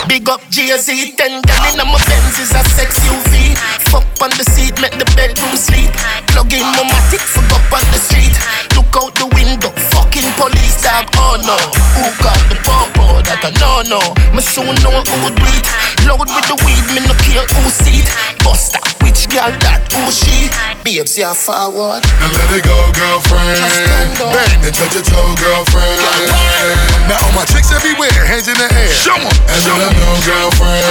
big up Jay-Z. Ten gal in my Benz is a sex UV. Fuck on the seat, make the bedroom sleep. Plug in my matic, fuck up on the street. Look out the window, fucking police dog. Oh no, who got the popo? That I know no. Me soon know who it. Load with the weed, me no care who see it. Buster, which girl that who she? babes, you're forward.
Now let it go, girlfriend. Bang and touch your toe, girlfriend. Now all my chicks everywhere, hands in the air. Show 'em. And let 'em know, girlfriend.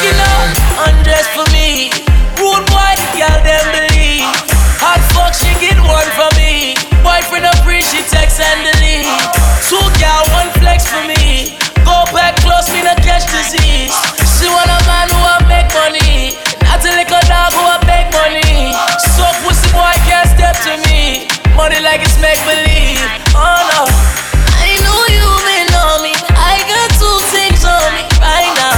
Skin up, undress for me. Rude boy, the girl them believe. Hot fuck, she get one from me. Boyfriend a free, she text and delete. Two gal, one flex for me. Go back close, me not catch disease. She want a man who a make money. Not a little dog who a make money. So pussy boy can't step to me. Money like it's make believe. Oh no. I know you may know me. I got two things on me right now.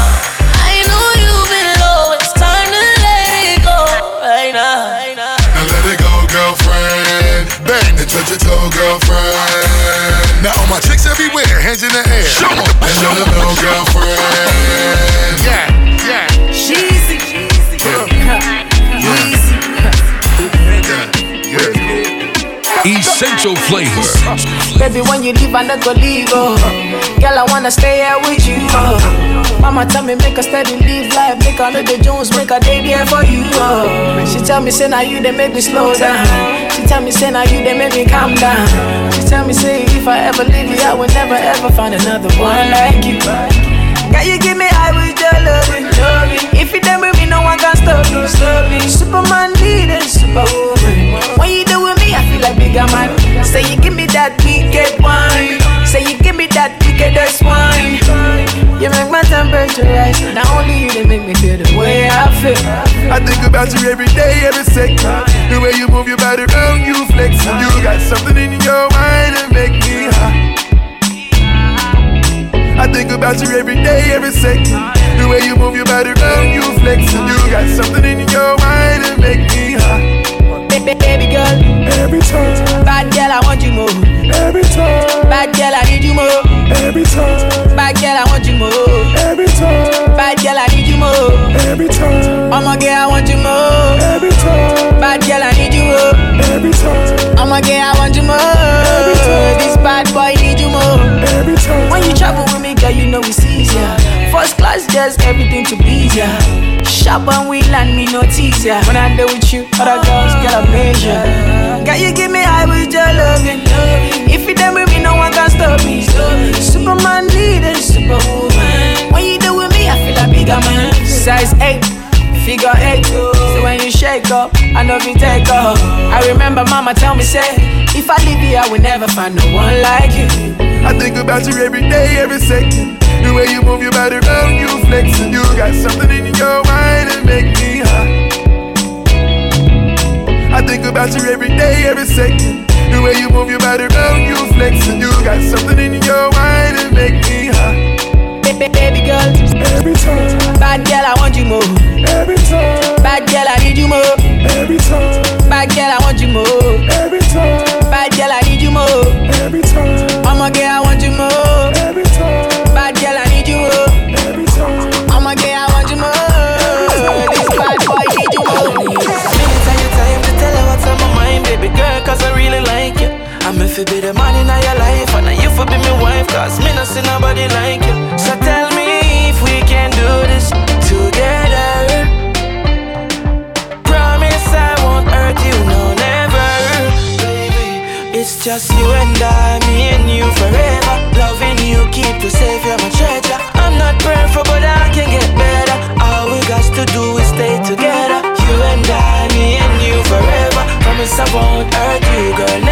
I know you've been low. It's time to let it go right now.
Now let it go, girlfriend. Bang and touch your toe, girlfriend. Now all my chicks everywhere, hands in the air. Show 'em. And let 'em know, girlfriend. Yeah, yeah.
Cheesy.
Essential flavor.
Baby, when you leave, I not go leave, oh. Girl, I wanna stay here with you, oh. Mama tell me make a steady live life, make a the Jones, make a day there for you, oh. She tell me say now you they make me slow down. She tell me say now you they make me calm down. She tell me say if I ever leave you, I will never ever find another one like you. Girl, you give me high with your loving. If you done with me, no one can stop me. Superman leading, superwoman. When you do like bigger man. Say you give me that wicked wine. Say you give me that wickedest wine. You make my temperature rise. Not only you, they make me feel the way I feel.
I think about you every day, every second. The way you move your body around, you flex. You got something in your mind that make me high. I think about you every day, every second. The way you move your body around, you flex. You got something in your mind that make me high.
Baby, girl,
every time.
Bad girl, I want you more.
Every time.
Bad girl, I need you more.
Every time.
Bad girl, I want you more.
Every time.
Bad girl, I need you more.
Every time.
I'm a girl, I want you more.
Every time.
Bad girl, I need you more.
Every time.
I'm a girl, I want you more.
Every time.
This bad boy need you more.
Every time.
When you travel with me, girl, you know it's easier. First class, just everything to please ya. Shop when we land, me no tease ya. When I deal with you, other girls get a measure. Girl, you give me high with your loving. If you done with me, no one can stop me. Superman leading, superwoman. When you do with me, I feel like bigger man. Size 8, figure 8. So when you shake up, I know you take off. I remember mama tell me, say, if I leave you, I will never find no one like you.
I think about you every day, every second. The way you move your body around, you flex, and you got something in your mind that make me high. I think about you every day, every second. The way you move your body around, you flex, and you got something in your mind that make me high.
Baby, baby girl,
Every time,
bad girl, I want you more.
every time,
Bad girl, I need you more.
every time,
Bad girl, I want you more.
every time,
Bad girl, I need you more.
every time,
I'm a girl,
see nobody like you. So tell me if we can do this together. Promise I won't hurt you, no, never. Baby, it's just you and I, me and you forever. Loving you, keep you safe, you're my treasure. I'm not perfect, but I can get better. All we got to do is stay together. You and I, me and you forever. Promise I won't hurt you, girl,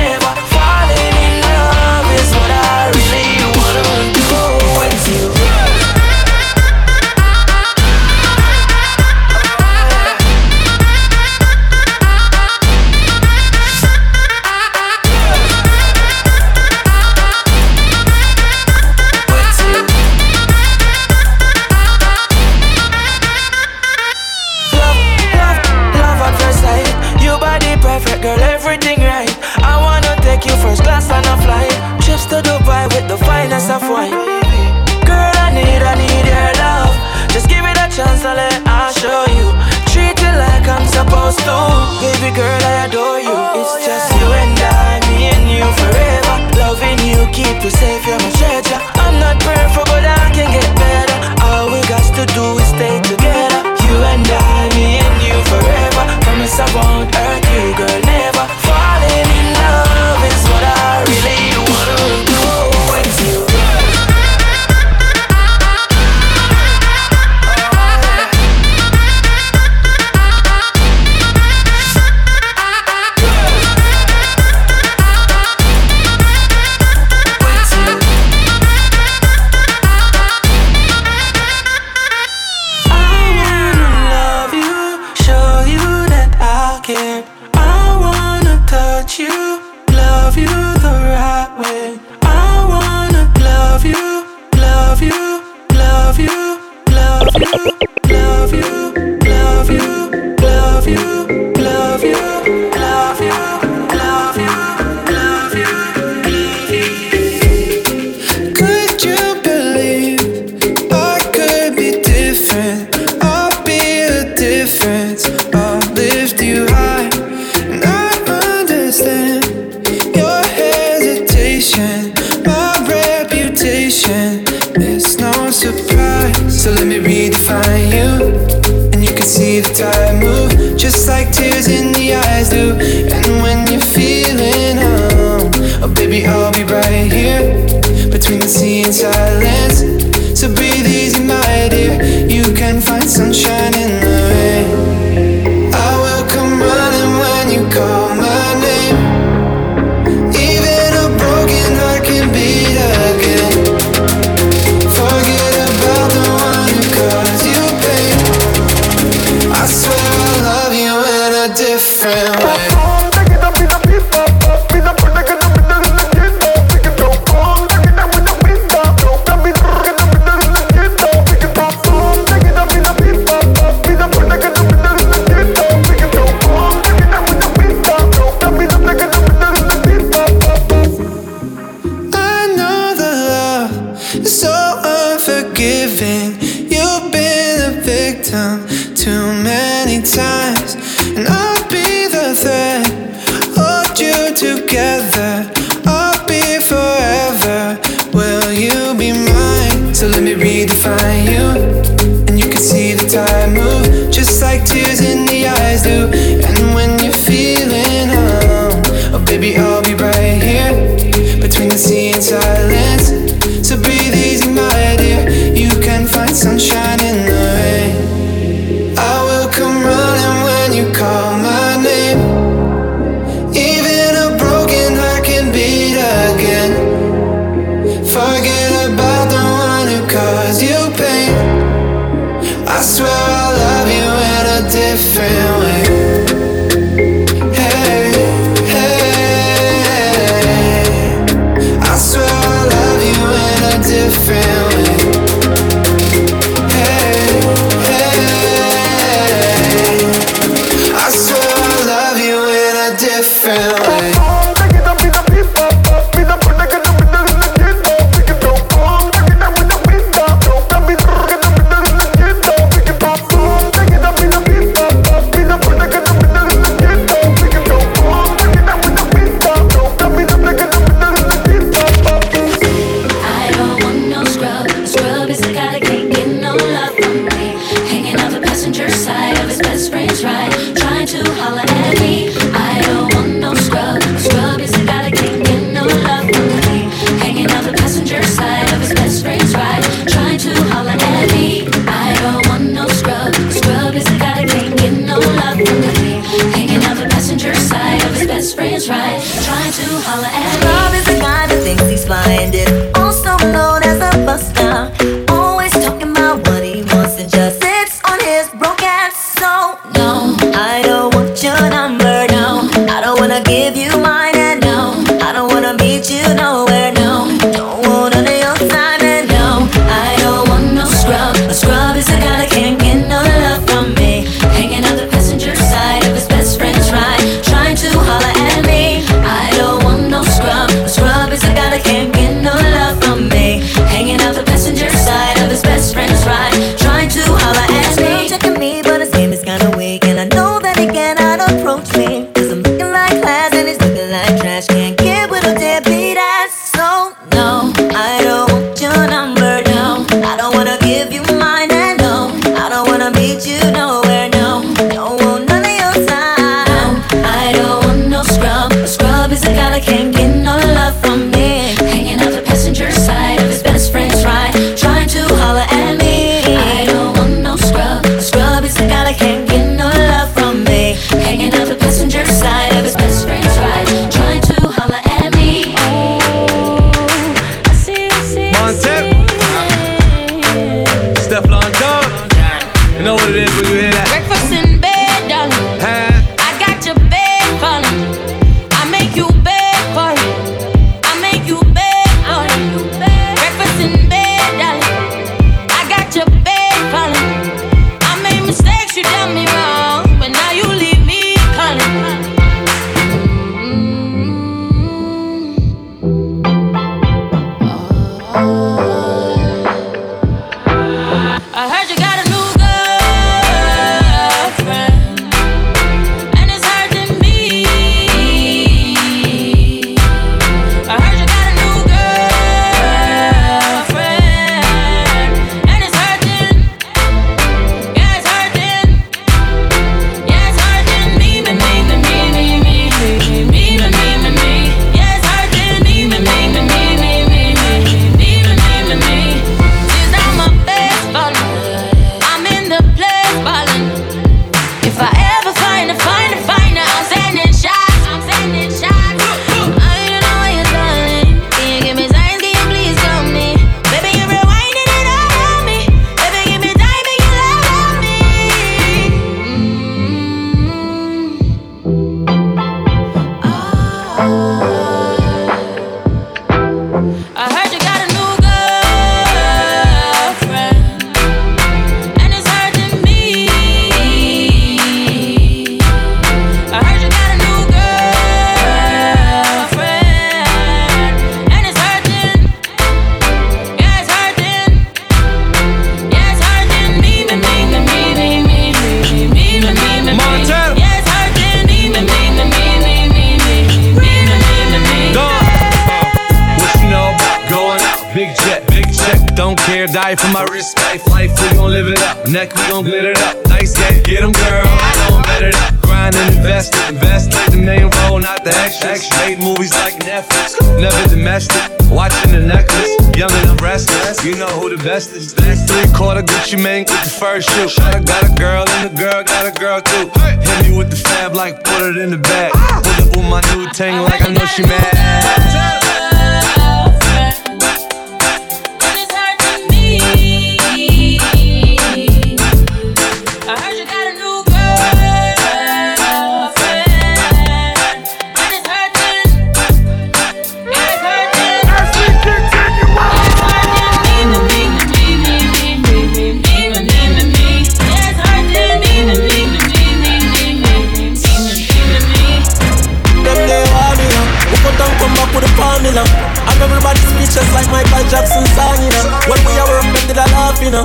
formula. And everybody speechless like Michael Jackson song, you know. When we are working, did I laugh, you know.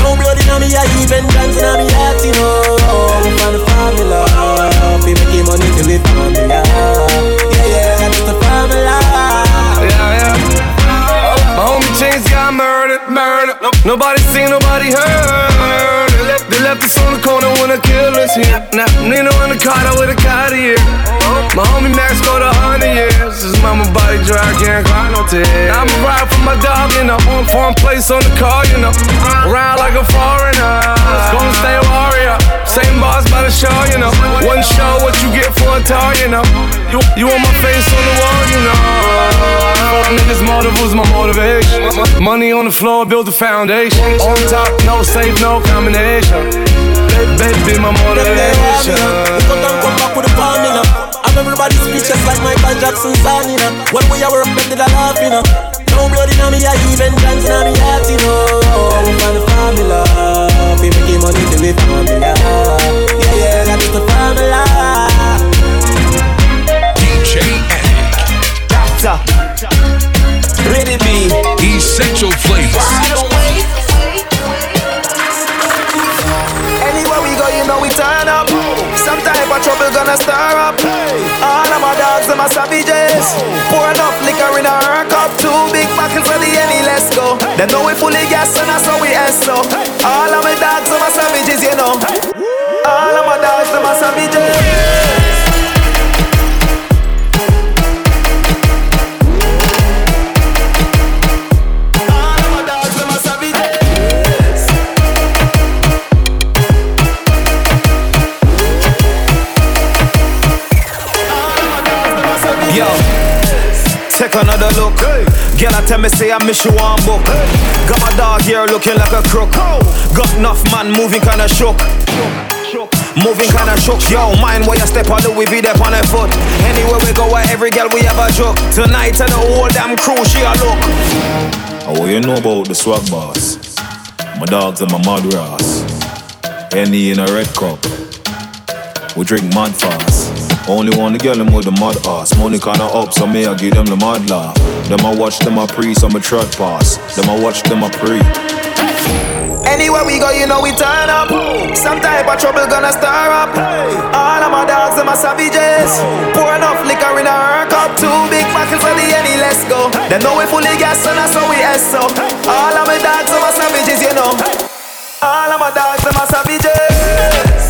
No blood in me, I even dance in me heart, you know. We find the formula. We making money to live family. Yeah, yeah, that's the formula.
Yeah, yeah. My homie Chains got murdered, murdered. Nobody seen, nobody heard. Left, us on the corner when the killers here. Now, Nino in the car with a Cartier. My homie Max go to 100 years. His mama body dry, can't cry no tears. I'ma ride for my dog, you know. Foreign place on the car, you know. Around like a foreigner. Gonna stay warrior. Same boss by the show, you know. One show, what you get for a tour, you know. You, you want my face on the wall, you know. Niggas, motive my motivation. Money on the floor, build the foundation. On top, no safe, no combination. Baby, my motivation.
I'm everybody speechless like Michael Jackson song, you know. When we are working, did I laugh, you know. No blood in me, I even dance in me heart, you know. We find the formula. We making money to live family. Yeah, yeah, that's the formula.
DJ.
Doctor. Ready be.
Essential flavor.
Of trouble gonna stir up. All of my dogs, them are savages. Pour enough liquor in our cup. Two big buckets for the any, let's go. They know we fully gas and that's how we so. All of my dogs, them are savages, you know. All of my dogs, them are savages.
Another look. Girl, I tell me say I miss you one book. Got my dog here looking like a crook. Got enough man moving kinda shook. Moving kinda shook, yo. Mind where you step on the we be there on a foot. Anywhere we go, where every girl we have a joke. Tonight and the whole damn crew, she a look.
Oh, you know about the swag boss? My dogs and my mud. Any in a red cup. We drink mud fast. Only want to get them with the mud ass. Money kinda up, so me I give them the mud laugh. Them I watch them I pre, so me trot pass. Them I watch them I pre.
Anywhere we go, you know we turn up. Some type of trouble gonna stir up. All of my dogs, them are savages. Pour enough liquor in our cup. Two big buckets for the any, let's go. They know we fully gas and that's how we S so. All of my dogs, them are savages, you know. All of my dogs, them are savages.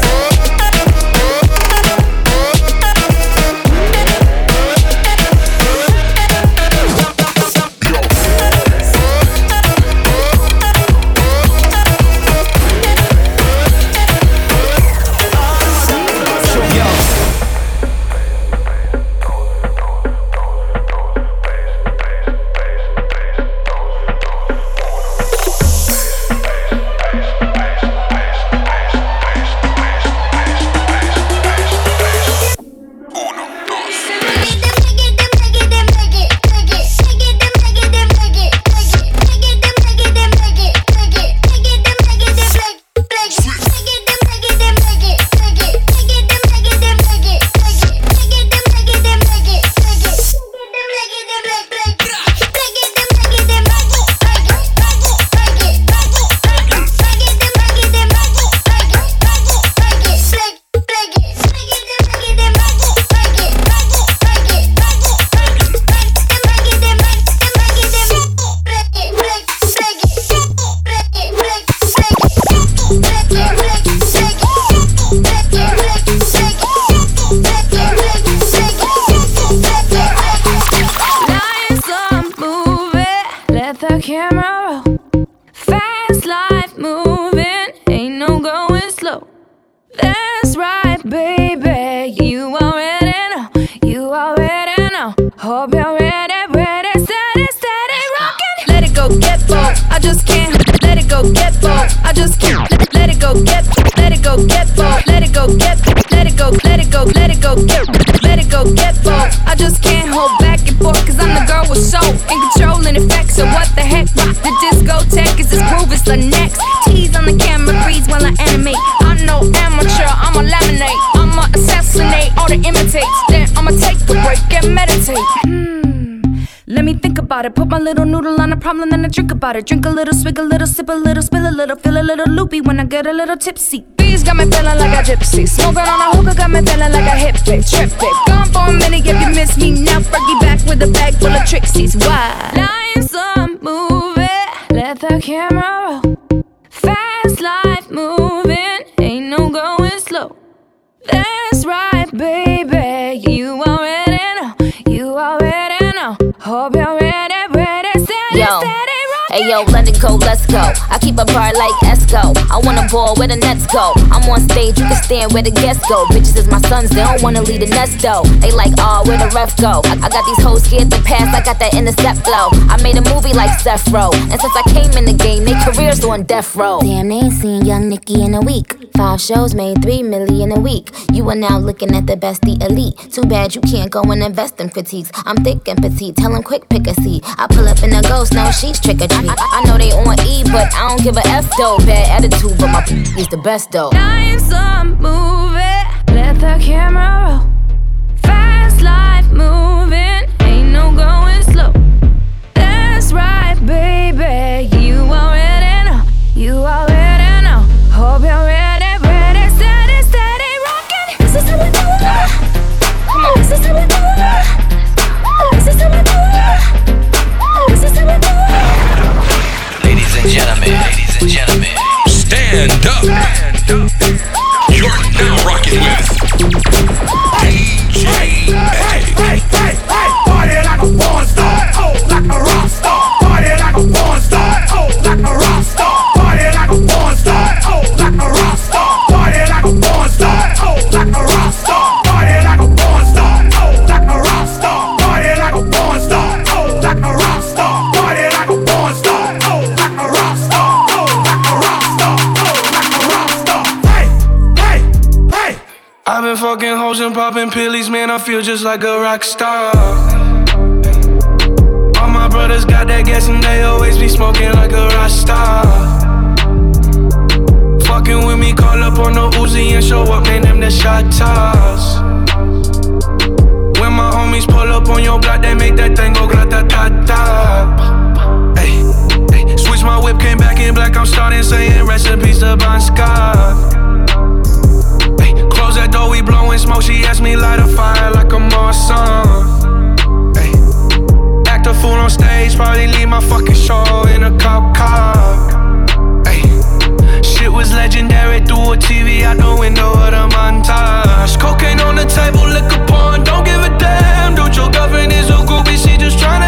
Then drink it. A little, swig a little, sip a little, spill a little, feel a little loopy when I get a little tipsy. Bees got me feeling like a gypsy. Smoking on a hookah got me feeling like a hippie. Trip it. Gone for a minute if you miss me now. Fergie back with a bag full of tricksies. Why? Life's a movie. Let the camera roll. Fast life moving. Ain't no going slow. That's right, baby. You already know. You already know. Hope you're ready, ready, steady,
Yo.
steady.
Hey yo, London go, let's go. I keep a bar like Esco. I wanna ball where the nets go. I'm on stage, you can stand where the guests go. Bitches is my sons, they don't wanna leave the nest though. They like, oh, where the ref go? I, I got these hoes scared to pass, I got that intercept flow. I made a movie like Seth. And since I came in the game, they careers on death row.
Damn, they ain't seen Young Nicki in a week. Five shows made three million a week. You are now looking at the best, the elite. Too bad you can't go and invest in critiques. I'm thick and petite, tell tell 'em quick pick a seat. I pull up in a ghost, no, she's trick or treat. I, know they on E, but I don't give a F though. Bad attitude, but my is the best though.
Life's a movie. Let the camera roll.
Up. You're now rocking with
I feel just like a rock star. All my brothers got that gas and they always be smoking like a rock star. Fucking with me, call up on the Uzi and show up, man. Them the shot toss. When my homies pull up on your block, they make that thing go grata ta ta. Hey, hey, switch my whip, came back in black. I'm starting saying recipes to Bon Scott. We blowing smoke. She asked me light a fire like a Morrison. Hey, act a fool on stage, probably leave my fucking show in a cop car. Hey, shit was legendary through a TV out the window of the montage. Cocaine on the table, liquor porn, don't give a damn. Dude, your girlfriend is a groupie, she just tryna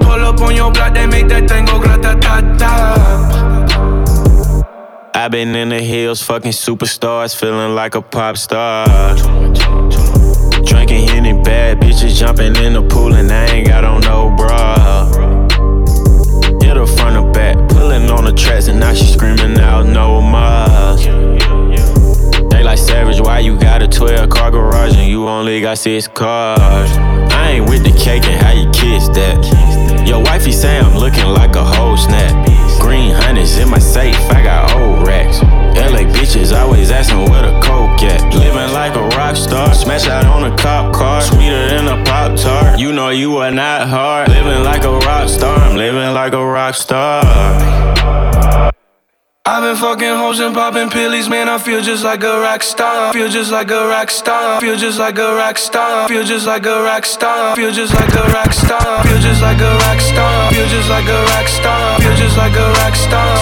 Pull up on your block, they make that thing go grata ta ta.
i been in the hills, fucking superstars, feeling like a pop star. Drinking Henny, bad bitches jumping in the pool, and I ain't got on no bra. Hit her front or back, pulling on the tracks, and now she screaming out no more. They like savage, why you got a 12 car garage and you only got six cars? I ain't with the cake and how you kiss that. Your wifey say I'm looking like a whole snap. Green hundreds in my safe, I got old racks. LA bitches always asking where the coke at. Living like a rock star, smash out on a cop car, sweeter than a pop tart. You know you are not hard. Living like a rock star, I'm living like a rock
rock star.
I've been fucking hoes and popping pillies, man. I feel just like a rock star. Feel just like a rock star. Feel just like a rock star. Feel just like a rock star. Feel just like a rock star. Feel just like a rock star. Feel just like a rock star. Feel just like a rock star.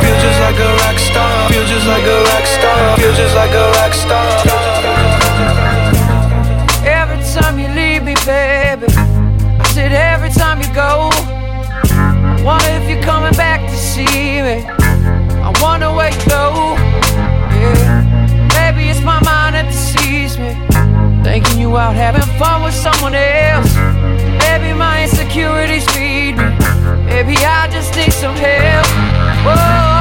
Feel just like a rock star. Feel just like a rock star. Feel just like a rock star.
Every time you leave me, baby. I said every time you go. I wonder if you're coming back see me. I wonder where you go. Yeah. Maybe it's my mind that deceives me. Thinking you out having fun with someone else. Maybe my insecurities feed me. Maybe I just need some help. Whoa.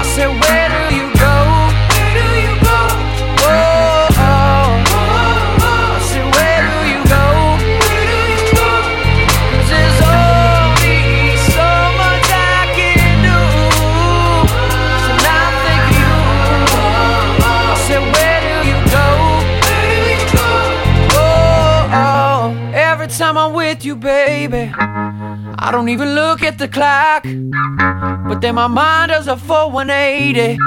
I said, where with you, baby. I don't even look at the clock. But then my mind does a full 180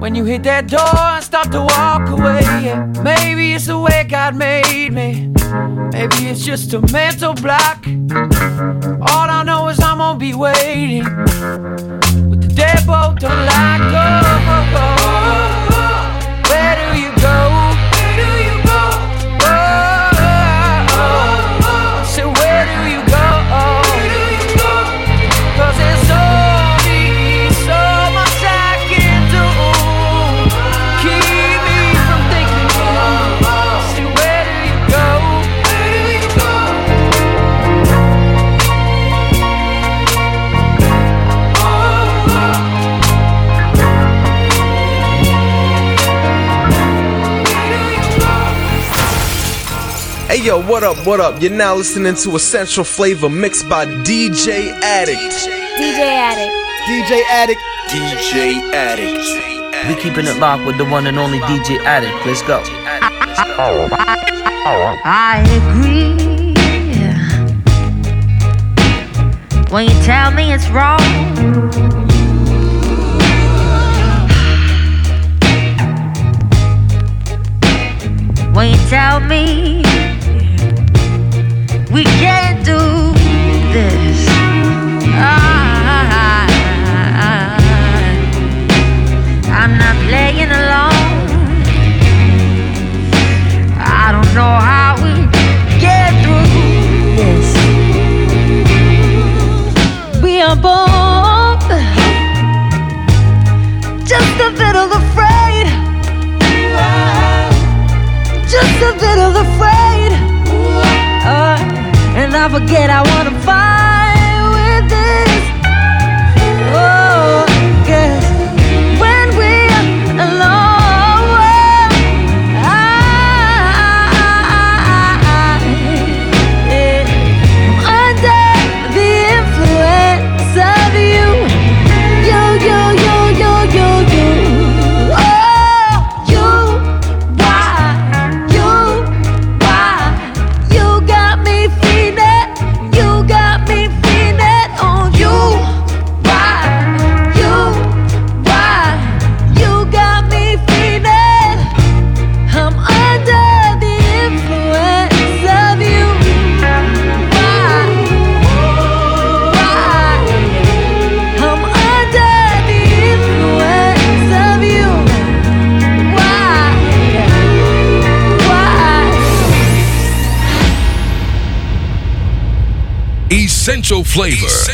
when you hit that door and start to walk away. Maybe it's the way God made me. Maybe it's just a mental block. All I know is I'm gonna be waiting with the deadbolt unlocked. Oh, oh, oh.
What up, what up? You're now listening to Essential Flavor mixed by DJ Addict.
DJ Addict.
DJ Addict.
DJ Addict.
We keeping it locked with the one and only DJ Addict. Let's go.
I agree. When you tell me it's wrong. When you tell me just a little afraid. Just a bit of afraid. Forget I wanna fight
flavor.